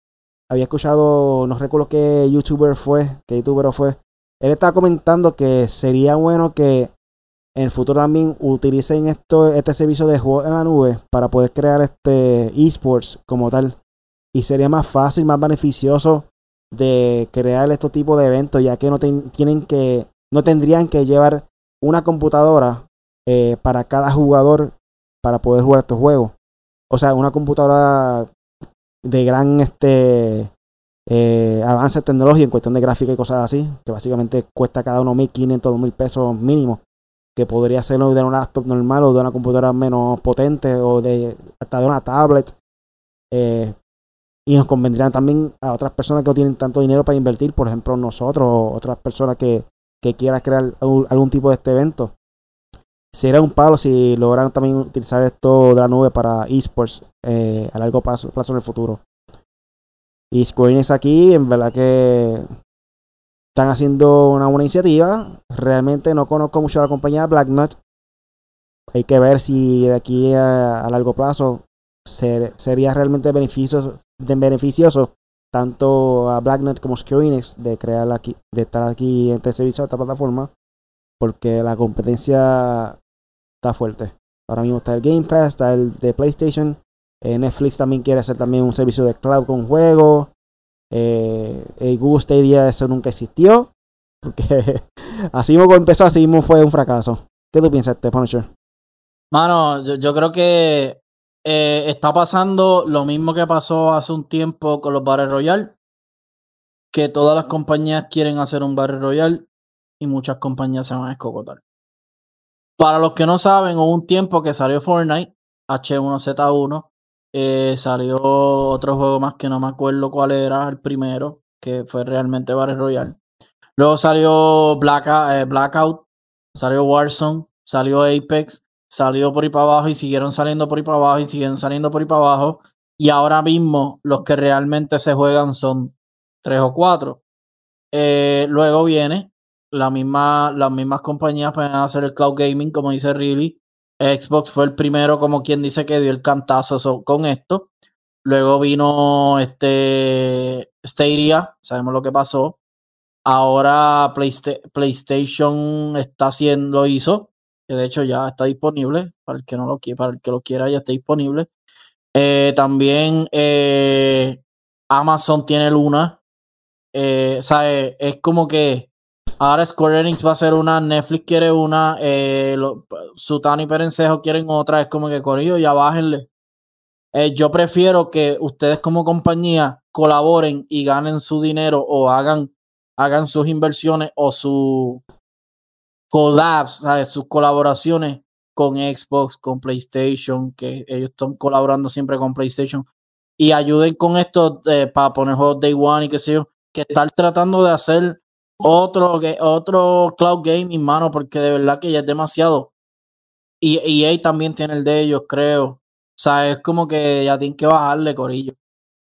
había escuchado, no recuerdo qué youtuber fue, qué youtuber fue, él estaba comentando que sería bueno que en el futuro también utilicen este servicio de juego en la nube para poder crear este esports como tal. Y sería más fácil, más beneficioso de crear este tipo de eventos, ya que no tienen que, no tendrían que llevar una computadora eh, para cada jugador para poder jugar estos juegos. O sea, una computadora de gran este eh, avance tecnológico en cuestión de gráfica y cosas así, que básicamente cuesta cada uno 1500, 2000 pesos mínimo, que podría ser de una laptop normal o de una computadora menos potente o de hasta de una tablet. Eh, y nos convendrían también a otras personas que no tienen tanto dinero para invertir, por ejemplo nosotros o otras personas que, que quieran crear algún, tipo de este evento. Sería un palo si logran también utilizar esto de la nube para esports eh, a largo plazo, plazo en el futuro. Y Square Enix aquí, en verdad que están haciendo una buena iniciativa. Realmente no conozco mucho a la compañía Blacknut. Hay que ver si de aquí a, largo plazo sería realmente beneficioso, beneficioso tanto a Blacknut como Square Enix de crear aquí, de estar aquí en este servicio, esta plataforma, porque la competencia está fuerte. Ahora mismo está el Game Pass, está el de PlayStation, eh, Netflix también quiere hacer también un servicio de cloud con juegos. Eh, el Google Stadia eso nunca existió. Porque así como empezó, así mismo fue un fracaso. ¿Qué tú piensas, este Punisher? Mano, yo, creo que eh, está pasando lo mismo que pasó hace un tiempo con los Battle Royale. Que todas las compañías quieren hacer un Battle Royale y muchas compañías se van a escocotar. Para los que no saben, hubo un tiempo que salió Fortnite, H1Z1, eh, salió otro juego más que no me acuerdo cuál era, el primero, que fue realmente Battle Royale. Luego salió Black, eh, Blackout, salió Warzone, salió Apex, salió por ahí para abajo y siguieron saliendo por ahí para abajo y siguen saliendo por ahí para abajo. Y ahora mismo los que realmente se juegan son tres o cuatro. Eh, luego viene la misma, las mismas compañías pueden hacer el cloud gaming, como dice Riley. Xbox fue el primero, como quien dice, que dio el cantazo con esto. Luego vino este Stadia, sabemos lo que pasó. Ahora PlayStation está haciendo, lo hizo, que de hecho ya está disponible, para el que no lo quiera, para el que lo quiera ya está disponible. Eh, también eh, Amazon tiene Luna. Eh, es como que ahora Square Enix va a ser una, Netflix quiere una, eh, Sutano y Perencejo quieren otra. Es como que Corillo, ya bájenle. Eh, yo prefiero que ustedes como compañía colaboren y ganen su dinero o hagan, hagan sus inversiones o su collabs, sus colaboraciones con Xbox, con PlayStation, que ellos están colaborando siempre con PlayStation, y ayuden con esto eh, para poner juegos Day One y qué sé yo, que estar tratando de hacer otro, otro cloud game, mano, porque de verdad que ya es demasiado. Y EA también tiene el de ellos, creo. O sea, es como que ya tienen que bajarle, Corillo.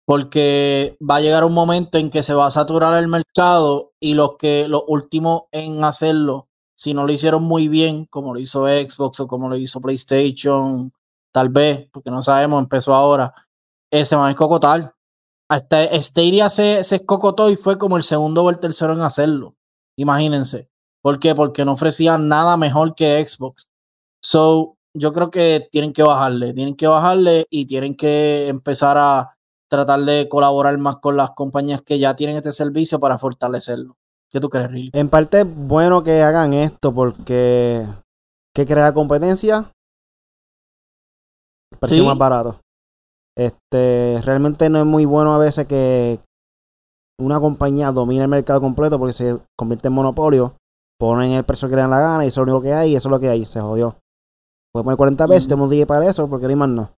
Porque va a llegar un momento en que se va a saturar el mercado y los que los últimos en hacerlo si no lo hicieron muy bien, como lo hizo Xbox o como lo hizo PlayStation, tal vez, porque no sabemos, empezó ahora, eh, se van a escocotar. Hasta Stadia se, se escocotó y fue como el segundo o el tercero en hacerlo. Imagínense. ¿Por qué? Porque no ofrecían nada mejor que Xbox. So, yo creo que tienen que bajarle, tienen que bajarle y tienen que empezar a tratar de colaborar más con las compañías que ya tienen este servicio para fortalecerlo. ¿Qué tú crees, Riley? En parte es bueno que hagan esto porque que crea competencia, precio más barato. Este, realmente no es muy bueno a veces que una compañía domine el mercado completo porque se convierte en monopolio, ponen el precio que le dan la gana y eso es lo único que hay y eso es lo que hay, se jodió. Puede poner 40 pesos, tenemos 10 para eso porque no hay más no.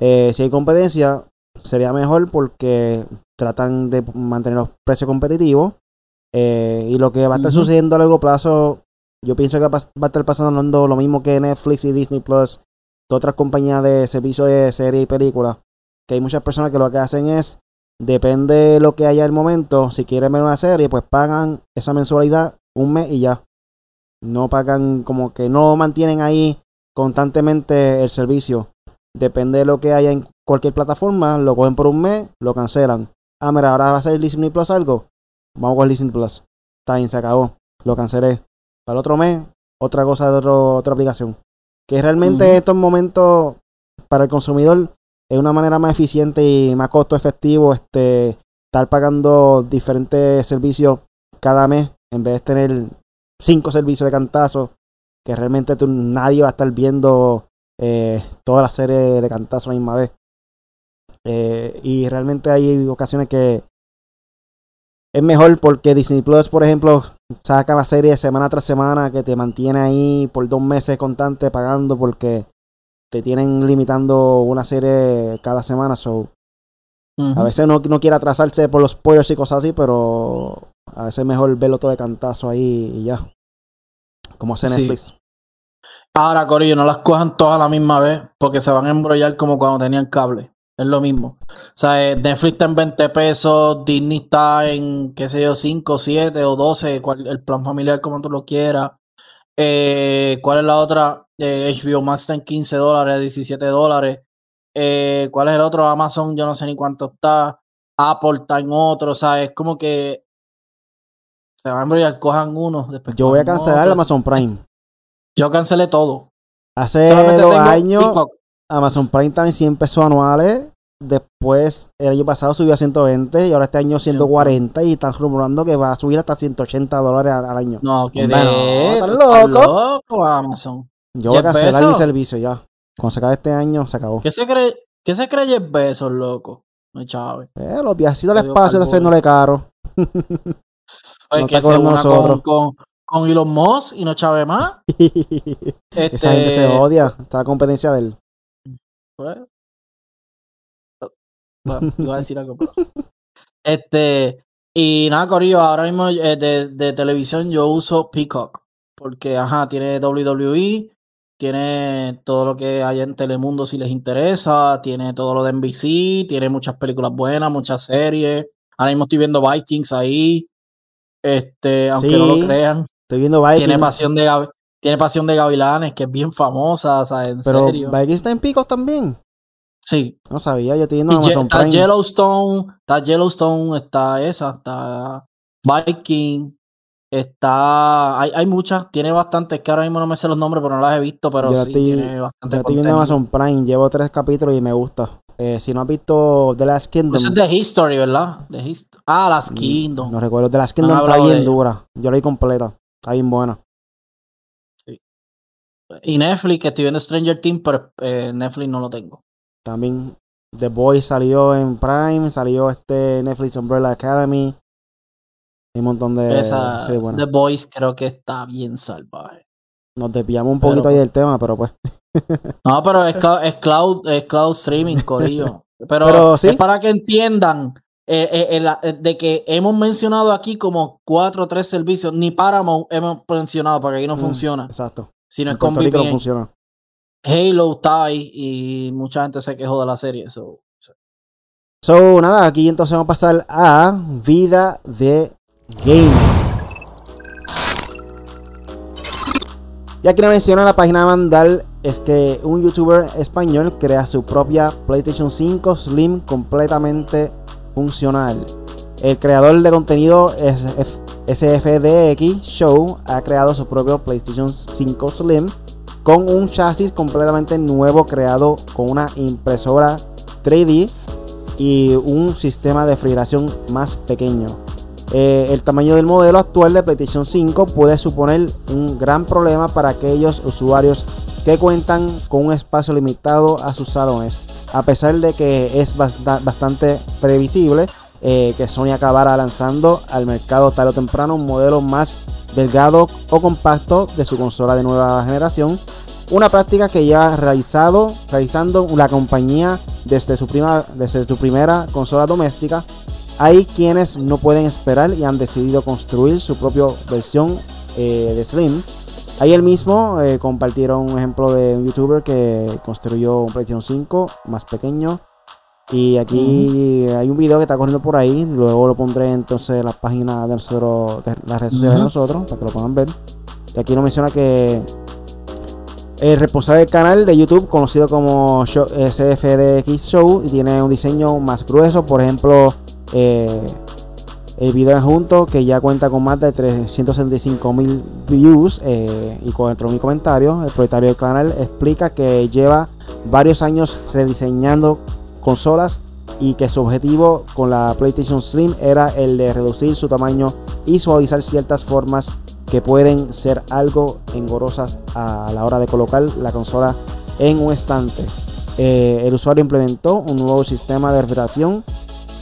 Eh, si hay competencia, sería mejor porque tratan de mantener los precios competitivos eh, y lo que va a estar sucediendo a largo plazo, yo pienso que va a estar pasando lo mismo que Netflix y Disney Plus, de otras compañías de servicios de series y películas, que hay muchas personas que lo que hacen es, depende de lo que haya el momento, si quieren ver una serie, pues pagan esa mensualidad un mes y ya. No pagan como que no mantienen ahí constantemente el servicio. Depende de lo que haya en cualquier plataforma, lo cogen por un mes, lo cancelan. Ah, mira, ahora va a ser Disney Plus algo Vamos con Listen Plus. Está se acabó. Lo cancelé. Para el otro mes, otra cosa de otra aplicación. Que realmente en estos momentos, para el consumidor, es una manera más eficiente y más costo efectivo este, estar pagando diferentes servicios cada mes en vez de tener cinco servicios de cantazo que realmente nadie va a estar viendo eh, toda la serie de cantazo a la misma vez. Eh, y realmente hay ocasiones que es mejor porque Disney Plus, por ejemplo, saca la serie semana tras semana que te mantiene ahí por dos meses constante pagando porque te tienen limitando una serie cada semana. So, A veces no, no quiere atrasarse por los pollos y cosas así, pero a veces es mejor verlo todo de cantazo ahí y ya. Como hace Netflix. Ahora, Corillo, no las cojan todas a la misma vez porque se van a embrollar como cuando tenían cable. Es lo mismo. O sea, eh, Netflix está en 20 pesos, Disney está en, qué sé yo, 5, 7 o 12, el plan familiar como tú lo quieras. Eh, ¿Cuál es la otra? Eh, HBO Max está en 15 dólares, 17 dólares. ¿Cuál es el otro? Amazon, yo no sé ni cuánto está. Apple está en otro. O sea, es como que se van a embrollar, cojan uno. Después yo voy a cancelar el Amazon Prime. Yo cancelé todo. Hace dos años. Amazon Prime también 100 pesos anuales. Después, el año pasado subió a 120 y ahora este año 140 y están rumorando que va a subir hasta 180 dólares al, año. No, que de... no, loco. Amazon. Yo voy a cancelar mi servicio ya. Cuando se acabe este año, se acabó. ¿Qué se cree, qué se cree Jeff Bezos, loco? No, Chávez. Eh, los viajes del espacio están haciéndole caro. Oye, que se una con, con, con Elon Musk y no Chávez más. Esa gente se este odia. Está la competencia de él. Pues, bueno, iba a decir algo, Este, y nada, Corillo, ahora mismo eh, de, de, televisión yo uso Peacock. Porque, ajá, tiene WWE, tiene todo lo que hay en Telemundo si les interesa, tiene todo lo de NBC, tiene muchas películas buenas, muchas series. Ahora mismo estoy viendo Vikings ahí. Este, aunque no lo crean. Estoy viendo Vikings. Tiene pasión de tiene pasión de gavilanes, que es bien famosa, ¿sabes? En Pero Vikings está en picos también. Sí. No sabía, yo viendo Amazon está Yellowstone, está Yellowstone, está esa, está Viking, está. Hay, hay muchas, tiene bastantes, que ahora mismo no me sé los nombres, pero no las he visto, pero sí, tiene bastante. Yo estoy viendo Amazon Prime, llevo tres capítulos y me gusta. Eh, si no has visto The Last Kingdom. Eso es The History, ¿verdad? The Ah, Last mm, Kingdom. No, recuerdo. The Last Kingdom está bien dura. Yo la vi completa. Está bien buena. Sí. Y Netflix, que estoy viendo Stranger Things, pero eh, Netflix no lo tengo. También The Boys salió en Prime, salió este Netflix Umbrella Academy. Hay un montón de Esa, The Boys creo que está bien salvaje. Nos desviamos un poquito ahí del tema, pero pues. no, pero es, es, cloud, es cloud streaming, corillo. Pero, es para que entiendan eh, eh, eh, de que hemos mencionado aquí como cuatro o tres servicios, ni Paramount hemos mencionado para que aquí no mm, funciona. Exacto. Si no es con VPN. funciona. Halo ahí y mucha gente se quejó de la serie. So, so nada, aquí entonces vamos a pasar a vida de game. Ya que menciona la página Mandal es que un youtuber español crea su propia PlayStation 5 Slim completamente funcional. El creador de contenido SFDX Show ha creado su propio PlayStation 5 Slim con un chasis completamente nuevo creado con una impresora 3D y un sistema de refrigeración más pequeño. Eh, el tamaño del modelo actual de PlayStation 5 puede suponer un gran problema para aquellos usuarios que cuentan con un espacio limitado a sus salones. A pesar de que es bastante previsible eh, que Sony acabara lanzando al mercado tarde o temprano un modelo más delgado o compacto de su consola de nueva generación, una práctica que ha realizado, realizando la compañía desde su, prima, desde su primera consola doméstica hay quienes no pueden esperar y han decidido construir su propia versión eh, de Slim. Ayer mismo eh, compartieron un ejemplo de un youtuber que construyó un PlayStation 5 más pequeño. Y aquí hay un video que está corriendo por ahí. Luego lo pondré entonces en la página de nosotros, de las redes sociales de nosotros, para que lo puedan ver. Y aquí nos menciona que el responsable del canal de YouTube, conocido como SFDX Show, tiene un diseño más grueso. Por ejemplo, eh, el video junto que ya cuenta con más de 365 mil views eh, y con mil comentarios. El propietario del canal explica que lleva varios años rediseñando consolas y que su objetivo con la PlayStation Slim era el de reducir su tamaño y suavizar ciertas formas que pueden ser algo engorosas a la hora de colocar la consola en un estante. Eh, el usuario implementó un nuevo sistema de refrigeración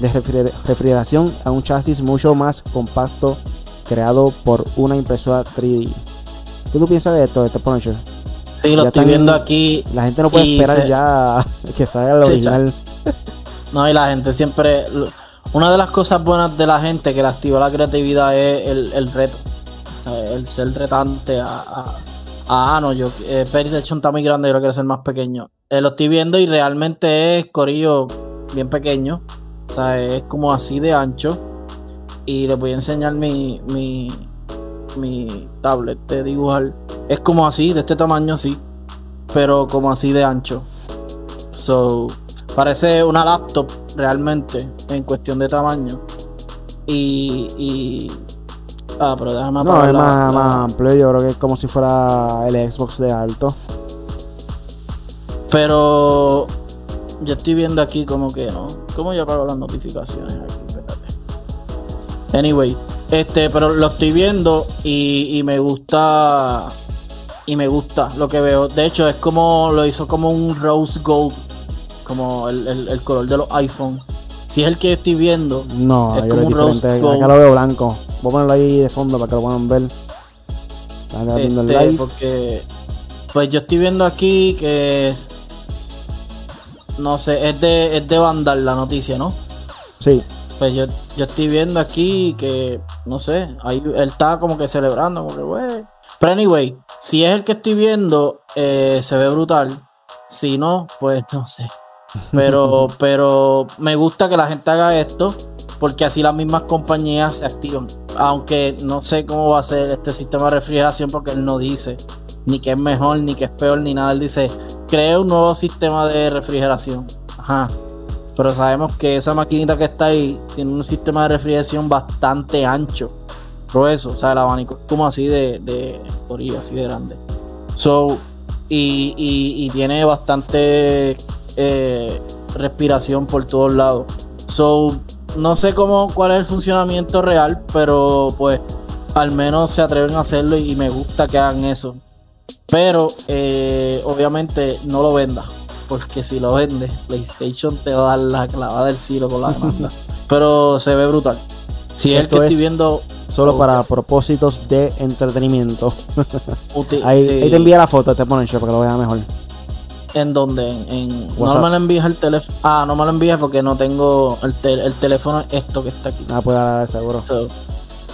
de refrigeración a un chasis mucho más compacto creado por una impresora 3D. ¿Qué tú piensas de esto, de este Punisher? Sí, lo estoy viendo aquí. La gente no puede esperar ya que salga el original. No, y la gente siempre. Una de las cosas buenas de la gente que le activa la creatividad es el, reto. El ser retante a. Ah, no, yo. Eh, de hecho está muy grande, yo quiero ser más pequeño. Eh, lo estoy viendo y realmente es corillo bien pequeño. O sea, es como así de ancho. Y les voy a enseñar mi, mi, mi tablet de dibujar. Es como así, de este tamaño así. Pero como así de ancho. So, parece una laptop realmente en cuestión de tamaño. Y, y Ah, pero déjame No, es más, más, amplio. Yo creo que es como si fuera el Xbox de alto. Pero yo estoy viendo aquí como que no. ¿Cómo yo apago las notificaciones aquí? Espérate. Anyway, este, pero lo estoy viendo y, me gusta. Y me gusta lo que veo. De hecho, es como lo hizo como un rose gold. Como el, color de los iPhone. Si es el que estoy viendo, no, es como un rose gold. Acá lo veo blanco. Voy a ponerlo ahí de fondo para que lo puedan ver. Este, porque pues yo estoy viendo aquí que no sé, es de, es de Vandal la noticia, ¿no? Sí. Pues yo, yo estoy viendo aquí que, no sé, ahí él está como que celebrando, como que, güey. Pero anyway, Si es el que estoy viendo, eh, se ve brutal. Si no, pues no sé. Pero, pero me gusta que la gente haga esto porque así las mismas compañías se activan. Aunque no sé cómo va a ser este sistema de refrigeración porque él no dice ni que es mejor, ni que es peor, ni nada. Él dice, crea un nuevo sistema de refrigeración. Ajá. Pero sabemos que esa maquinita que está ahí tiene un sistema de refrigeración bastante ancho. Grueso. O sea, el abanico es como así de, de así de grande. So, y, y, tiene bastante eh, respiración por todos lados. So, no sé cómo, cuál es el funcionamiento real, pero pues al menos se atreven a hacerlo y me gusta que hagan eso. Pero eh, obviamente no lo venda. Porque si lo vende, PlayStation te va a dar la clavada del cielo con la demanda. Pero se ve brutal. Si es el que estoy viendo. Solo para propósitos de entretenimiento. ahí, te envía la foto, te ponen para que lo vea mejor. ¿En dónde? En, no me lo envías el teléfono. Ah, no me lo envías porque no tengo el, el teléfono esto que está aquí. Ah, pues dar seguro.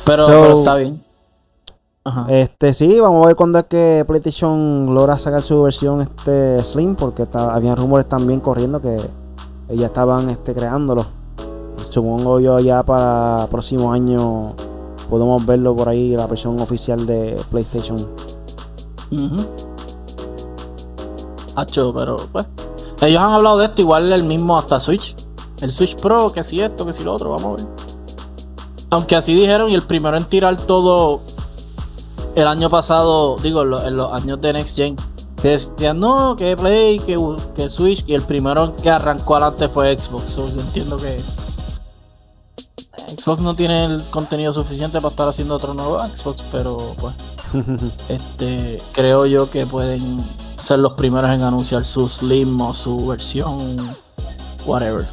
pero, está bien. Este sí, vamos a ver cuándo es que PlayStation logra sacar su versión este Slim, porque está, habían rumores también corriendo que ya estaban este, creándolo. Supongo yo ya para próximo año podemos verlo por ahí, la versión oficial de PlayStation. Hacho, pero pues. Ellos han hablado de esto, igual el mismo hasta Switch. El Switch Pro, que si esto, que si lo otro, vamos a ver. Aunque así dijeron, y el primero en tirar todo el año pasado, digo, en los años de Next Gen, que decían, no, que Play, que, que Switch, y el primero que arrancó adelante fue Xbox. yo entiendo que Xbox no tiene el contenido suficiente para estar haciendo otro nuevo Xbox, pero pues, este, creo yo que pueden ser los primeros en anunciar su Slim o su versión, whatever.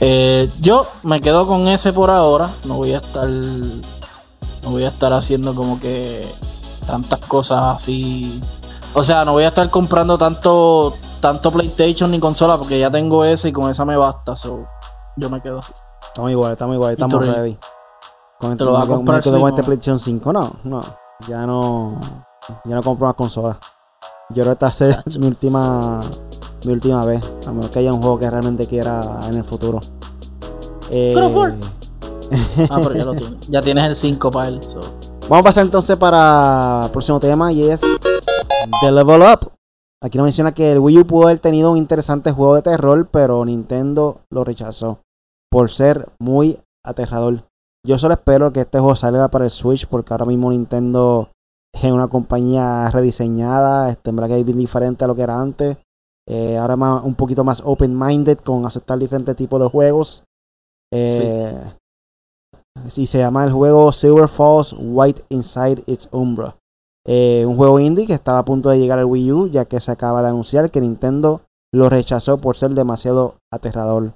Eh, yo me quedo con ese por ahora, no voy a estar no voy a estar haciendo como que tantas cosas así. O sea, no voy a estar comprando tanto tanto PlayStation ni consola porque ya tengo ese y con esa me basta. So, yo me quedo así. Estamos igual, estamos igual, estamos ready. Con este, lo vas a comprar con este PlayStation 5, no, no. Ya no. Ya no compro más consolas. Yo creo que esta ser mi última. Mi última vez. A menos que haya un juego que realmente quiera en el futuro. Eh, Ah, pero ya lo tienes. Ya tienes el 5 para él. Vamos a pasar entonces para el próximo tema y es The Level Up. Aquí nos menciona que el Wii U pudo haber tenido un interesante juego de terror, pero Nintendo lo rechazó por ser muy aterrador. Yo solo espero que este juego salga para el Switch porque ahora mismo Nintendo es una compañía rediseñada, este, en verdad que es bien diferente a lo que era antes. Eh, ahora más, un poquito más open-minded con aceptar diferentes tipos de juegos. Eh, Así se llama el juego Silver Falls White Inside Its Umbra. Eh, un juego indie que estaba a punto de llegar al Wii U, ya que se acaba de anunciar que Nintendo lo rechazó por ser demasiado aterrador.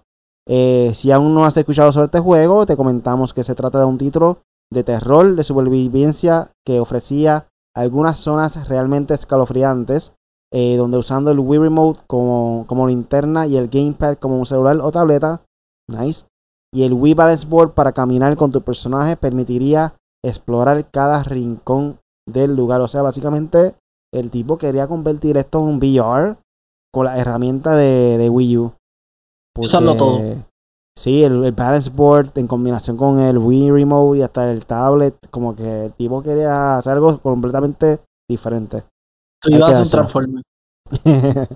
Eh, si aún no has escuchado sobre este juego, te comentamos que se trata de un título de terror de supervivencia que ofrecía algunas zonas realmente escalofriantes, eh, donde usando el Wii Remote como, como linterna y el Gamepad como un celular o tableta, nice, y el Wii Balance Board para caminar con tu personaje permitiría explorar cada rincón del lugar. O sea, básicamente el tipo quería convertir esto en un VR con la herramienta de, Wii U. Usarlo todo. Sí, el, Balance Board en combinación con el Wii Remote y hasta el tablet, como que el tipo quería hacer algo completamente diferente. Tú ibas a un.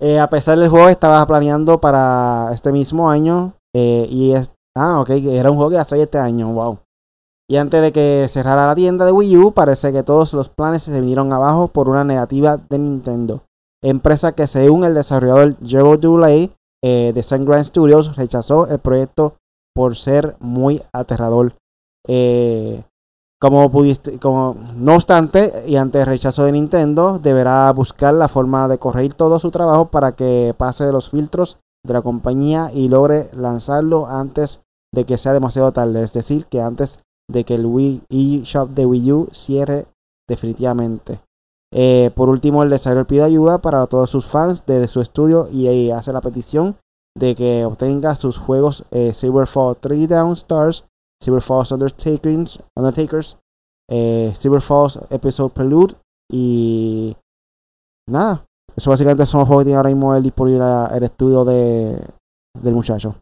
Eh, a pesar del juego, estaba planeando para este mismo año eh, y es, Ah, ok, era un juego que salió este año, wow. Y antes de que cerrara la tienda de Wii U, parece que todos los planes se vinieron abajo por una negativa de Nintendo. Empresa que según el desarrollador Joe Duley eh, de Sungrand Studios rechazó el proyecto por ser muy aterrador. Eh, como no obstante, y ante el rechazo de Nintendo, deberá buscar la forma de corregir todo su trabajo para que pase los filtros de la compañía y logre lanzarlo antes de que sea demasiado tarde. Es decir, que antes de que el Wii eShop de Wii U cierre definitivamente. Eh, por último, el desarrollador pide ayuda para todos sus fans desde su estudio y hace la petición de que obtenga sus juegos eh, Cyberfall 3 Down Stars, Cyberfall Undertakers, Undertakers eh, Cyberfall Episode Prelude Y nada, eso básicamente son los juegos que tiene ahora mismo el disponible el estudio de, del muchacho.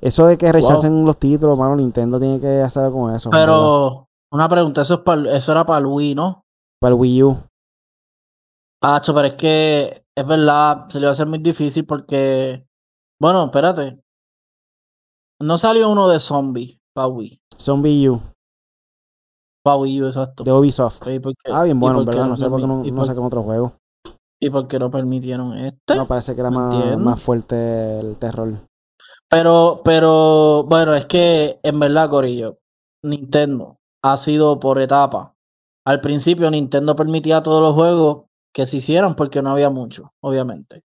Eso de que rechacen los títulos, mano, Nintendo tiene que hacer algo con eso. Pero, una pregunta, eso, es para, eso era para Wii, ¿no? Para el Wii U. Pacho, pero es que es verdad, se le va a hacer muy difícil porque. Bueno, espérate. No salió uno de zombie para Wii. Zombie U. Para Wii U, exacto. De Ubisoft. ah, bien bueno, ¿verdad? No sé por qué no, no sacan otro juego. ¿Y por qué no permitieron este? No, parece que era más, más fuerte el terror. Pero, pero, bueno, es que en verdad, Corillo, Nintendo ha sido por etapa. Al principio Nintendo permitía todos los juegos que se hicieran porque no había mucho, obviamente.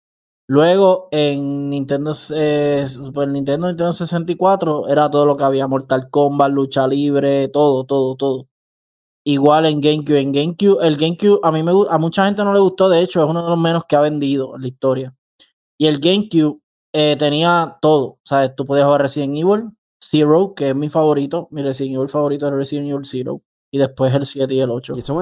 Luego en Nintendo, eh, Super Nintendo, Nintendo 64 era todo lo que había, Mortal Kombat, lucha libre, todo, todo, todo. Igual en GameCube, en GameCube, el GameCube a mí me a mucha gente no le gustó, de hecho es uno de los menos que ha vendido en la historia. Y el GameCube eh, tenía todo, ¿sabes? Tú podías jugar Resident Evil Zero, que es mi favorito, mi Resident Evil favorito es Resident Evil Zero, y después el 7 y el 8. Y eso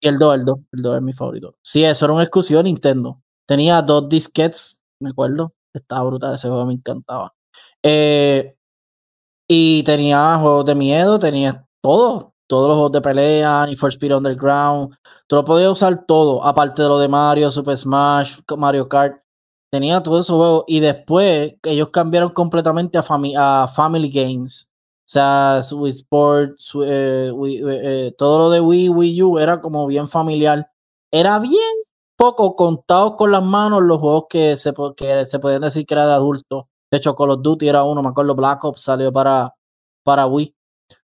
y el 2, el 2, el 2 es mi favorito. Sí, eso era un exclusivo de Nintendo. Tenía dos disquets, me acuerdo. Estaba brutal, ese juego me encantaba. Eh, y tenía juegos de miedo, tenía todo. Todos los juegos de pelea, y For Speed Underground. Tú lo podías usar todo, aparte de lo de Mario, Super Smash, Mario Kart. Tenía todo esos juegos. Y después ellos cambiaron completamente a, a Family Games. O sea, Wii Sports, eh, eh, todo lo de Wii, Wii U era como bien familiar. Era bien poco contados con las manos los juegos que se, que se podían decir que era de adultos. De hecho, Call of Duty era uno, me acuerdo, Black Ops salió para, para Wii.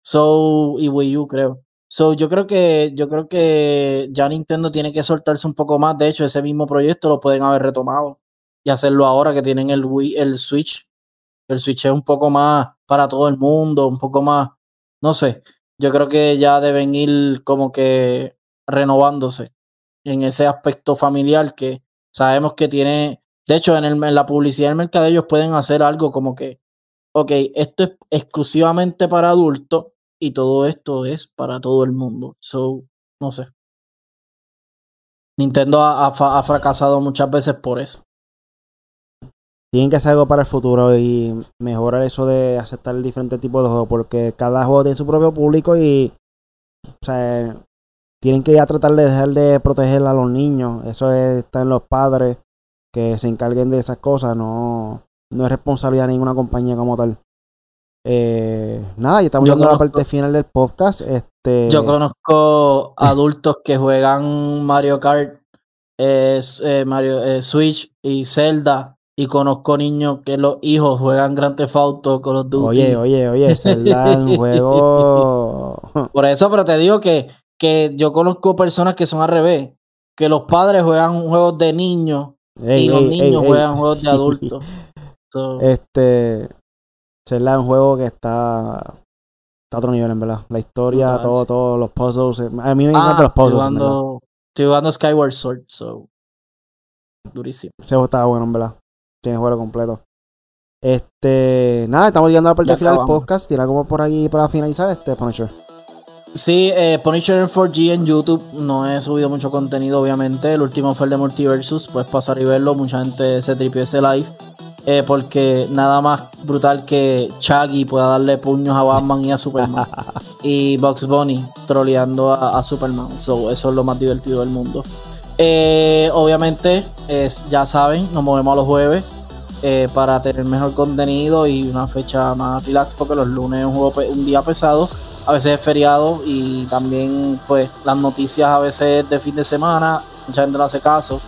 So, y Wii U, creo. So, yo creo que, yo creo que ya Nintendo tiene que soltarse un poco más. De hecho, ese mismo proyecto lo pueden haber retomado y hacerlo ahora que tienen el Wii, el Switch. El Switch es un poco más para todo el mundo, un poco más, no sé, yo creo que ya deben ir como que renovándose en ese aspecto familiar que sabemos que tiene, de hecho en, el, en la publicidad del mercado ellos pueden hacer algo como que, ok, esto es exclusivamente para adultos y todo esto es para todo el mundo. So, no sé. Nintendo ha fracasado muchas veces por eso tienen que hacer algo para el futuro y mejorar eso de aceptar diferentes tipos de juegos, porque cada juego tiene su propio público y o sea, tienen que ya tratar de dejar de proteger a los niños. Eso está en los padres que se encarguen de esas cosas, no, no es responsabilidad de ninguna compañía como tal. Eh, nada, ya estamos llegando a la parte final del podcast. Este... Yo conozco adultos que juegan Mario Kart, eh, Mario eh, Switch y Zelda y conozco niños que los hijos juegan Grand Theft Auto con los Duty. Oye, oye, oye, es un juego. Por eso, pero te digo que, que yo conozco personas que son al revés, que los padres juegan juegos de niños y los niños juegan juegos de adultos. Este, Zelda es un juego que está está a otro nivel, en verdad. La historia, todo, todos los puzzles. A mí me encantan ah, los puzzles. Estoy jugando, estoy jugando Skyward Sword, so. Durísimo. Ese juego estaba bueno, en verdad tiene juego completo. Este, nada, estamos llegando a la parte final del podcast. Tira como por ahí para finalizar este Punisher. Sí, eh, Punisher 4G en YouTube. No he subido mucho contenido, obviamente. El último fue el de Multiversus. Puedes pasar y verlo. Mucha gente se tripió ese live. Eh, porque nada más brutal que Chaggy pueda darle puños a Batman y a Superman. y Bugs Bunny troleando a, Superman. So, eso es lo más divertido del mundo. Eh, obviamente, es, ya saben, nos movemos a los jueves eh, para tener mejor contenido y una fecha más relax, porque los lunes es un, juego, un día pesado, a veces es feriado y también, pues, las noticias a veces de fin de semana, mucha gente no hace caso.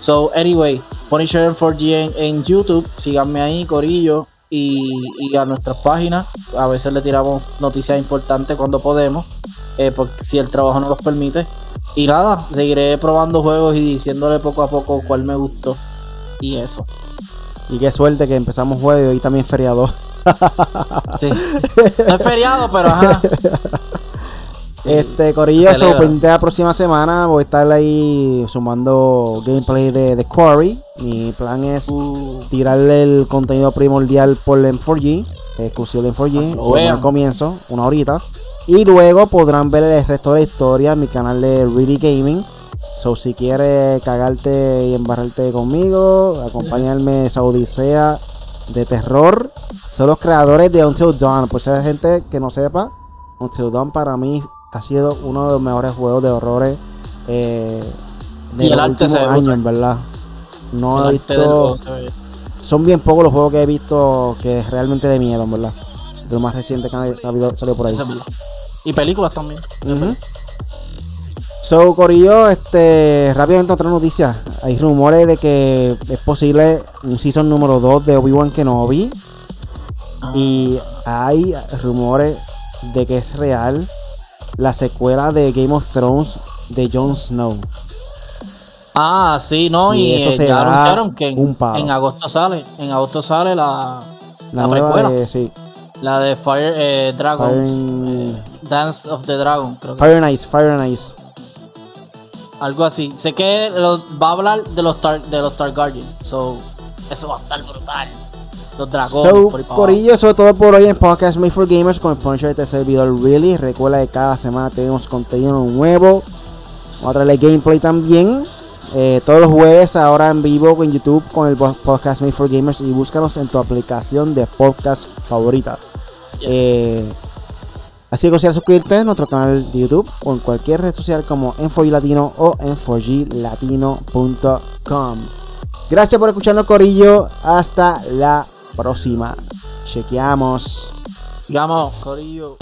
So, anyway, Punisher 4G en, YouTube, síganme ahí, Corillo, y, a nuestras páginas. A veces le tiramos noticias importantes cuando podemos, eh, porque si el trabajo no nos permite. Y nada, seguiré probando juegos y diciéndole poco a poco cuál me gustó. Y eso. Y qué suerte que empezamos jueves y también feriado. sí. No es feriado, pero ajá. Este, Corillo, eso, la próxima semana voy a estar ahí sumando gameplay de, de Quarry. Mi plan es uh. tirarle el contenido primordial por el M4G, exclusivo de M4G, al comienzo, una horita. Y luego podrán ver el resto de la historia en mi canal de Really Gaming. So, si quieres cagarte y embarrarte conmigo, acompañarme esa odisea de terror. Son los creadores de Until Dawn. Por si hay gente que no sepa, Until Dawn para mí ha sido uno de los mejores juegos de horrores eh, de Y los últimos años, en verdad. No El he visto. Son bien pocos los juegos que he visto que es realmente de miedo, en verdad. De lo más reciente que ha salido, por ahí. eso es verdad. Y películas también. Ujú. So, Corillo, este, rápidamente otra noticia. Hay rumores de que es posible un season número 2 de Obi-Wan Kenobi. Y hay rumores de que es real la secuela de Game of Thrones de Jon Snow. Ah, sí, no, Sí, y eh, ya anunciaron que en, agosto sale. En agosto sale la, La, La precuela. de, sí, la de Fire eh, Dragons. Fire- eh, Dance of the Dragon, creo que. Fire and Ice, Fire and Ice. Algo así. Sé que lo- va a hablar de los, tar, de los Targaryen. So, eso va a estar brutal. Los dragones. So, por Corillo, eso es todo por hoy en Podcast Made for Gamers con el Punisher de este servidor Really. Recuerda que cada semana tenemos contenido nuevo. Vamos a traerle gameplay también. Eh, todos los jueves ahora en vivo en YouTube con el Podcast Made for Gamers y búscanos en tu aplicación de podcast favorita. Yes. Eh, así que considera suscribirte a nuestro canal de YouTube o en cualquier red social como en Latino o en 4glatino.com. Gracias por escucharnos, Corillo. Hasta la próxima. Chequeamos. Digamos, Corillo.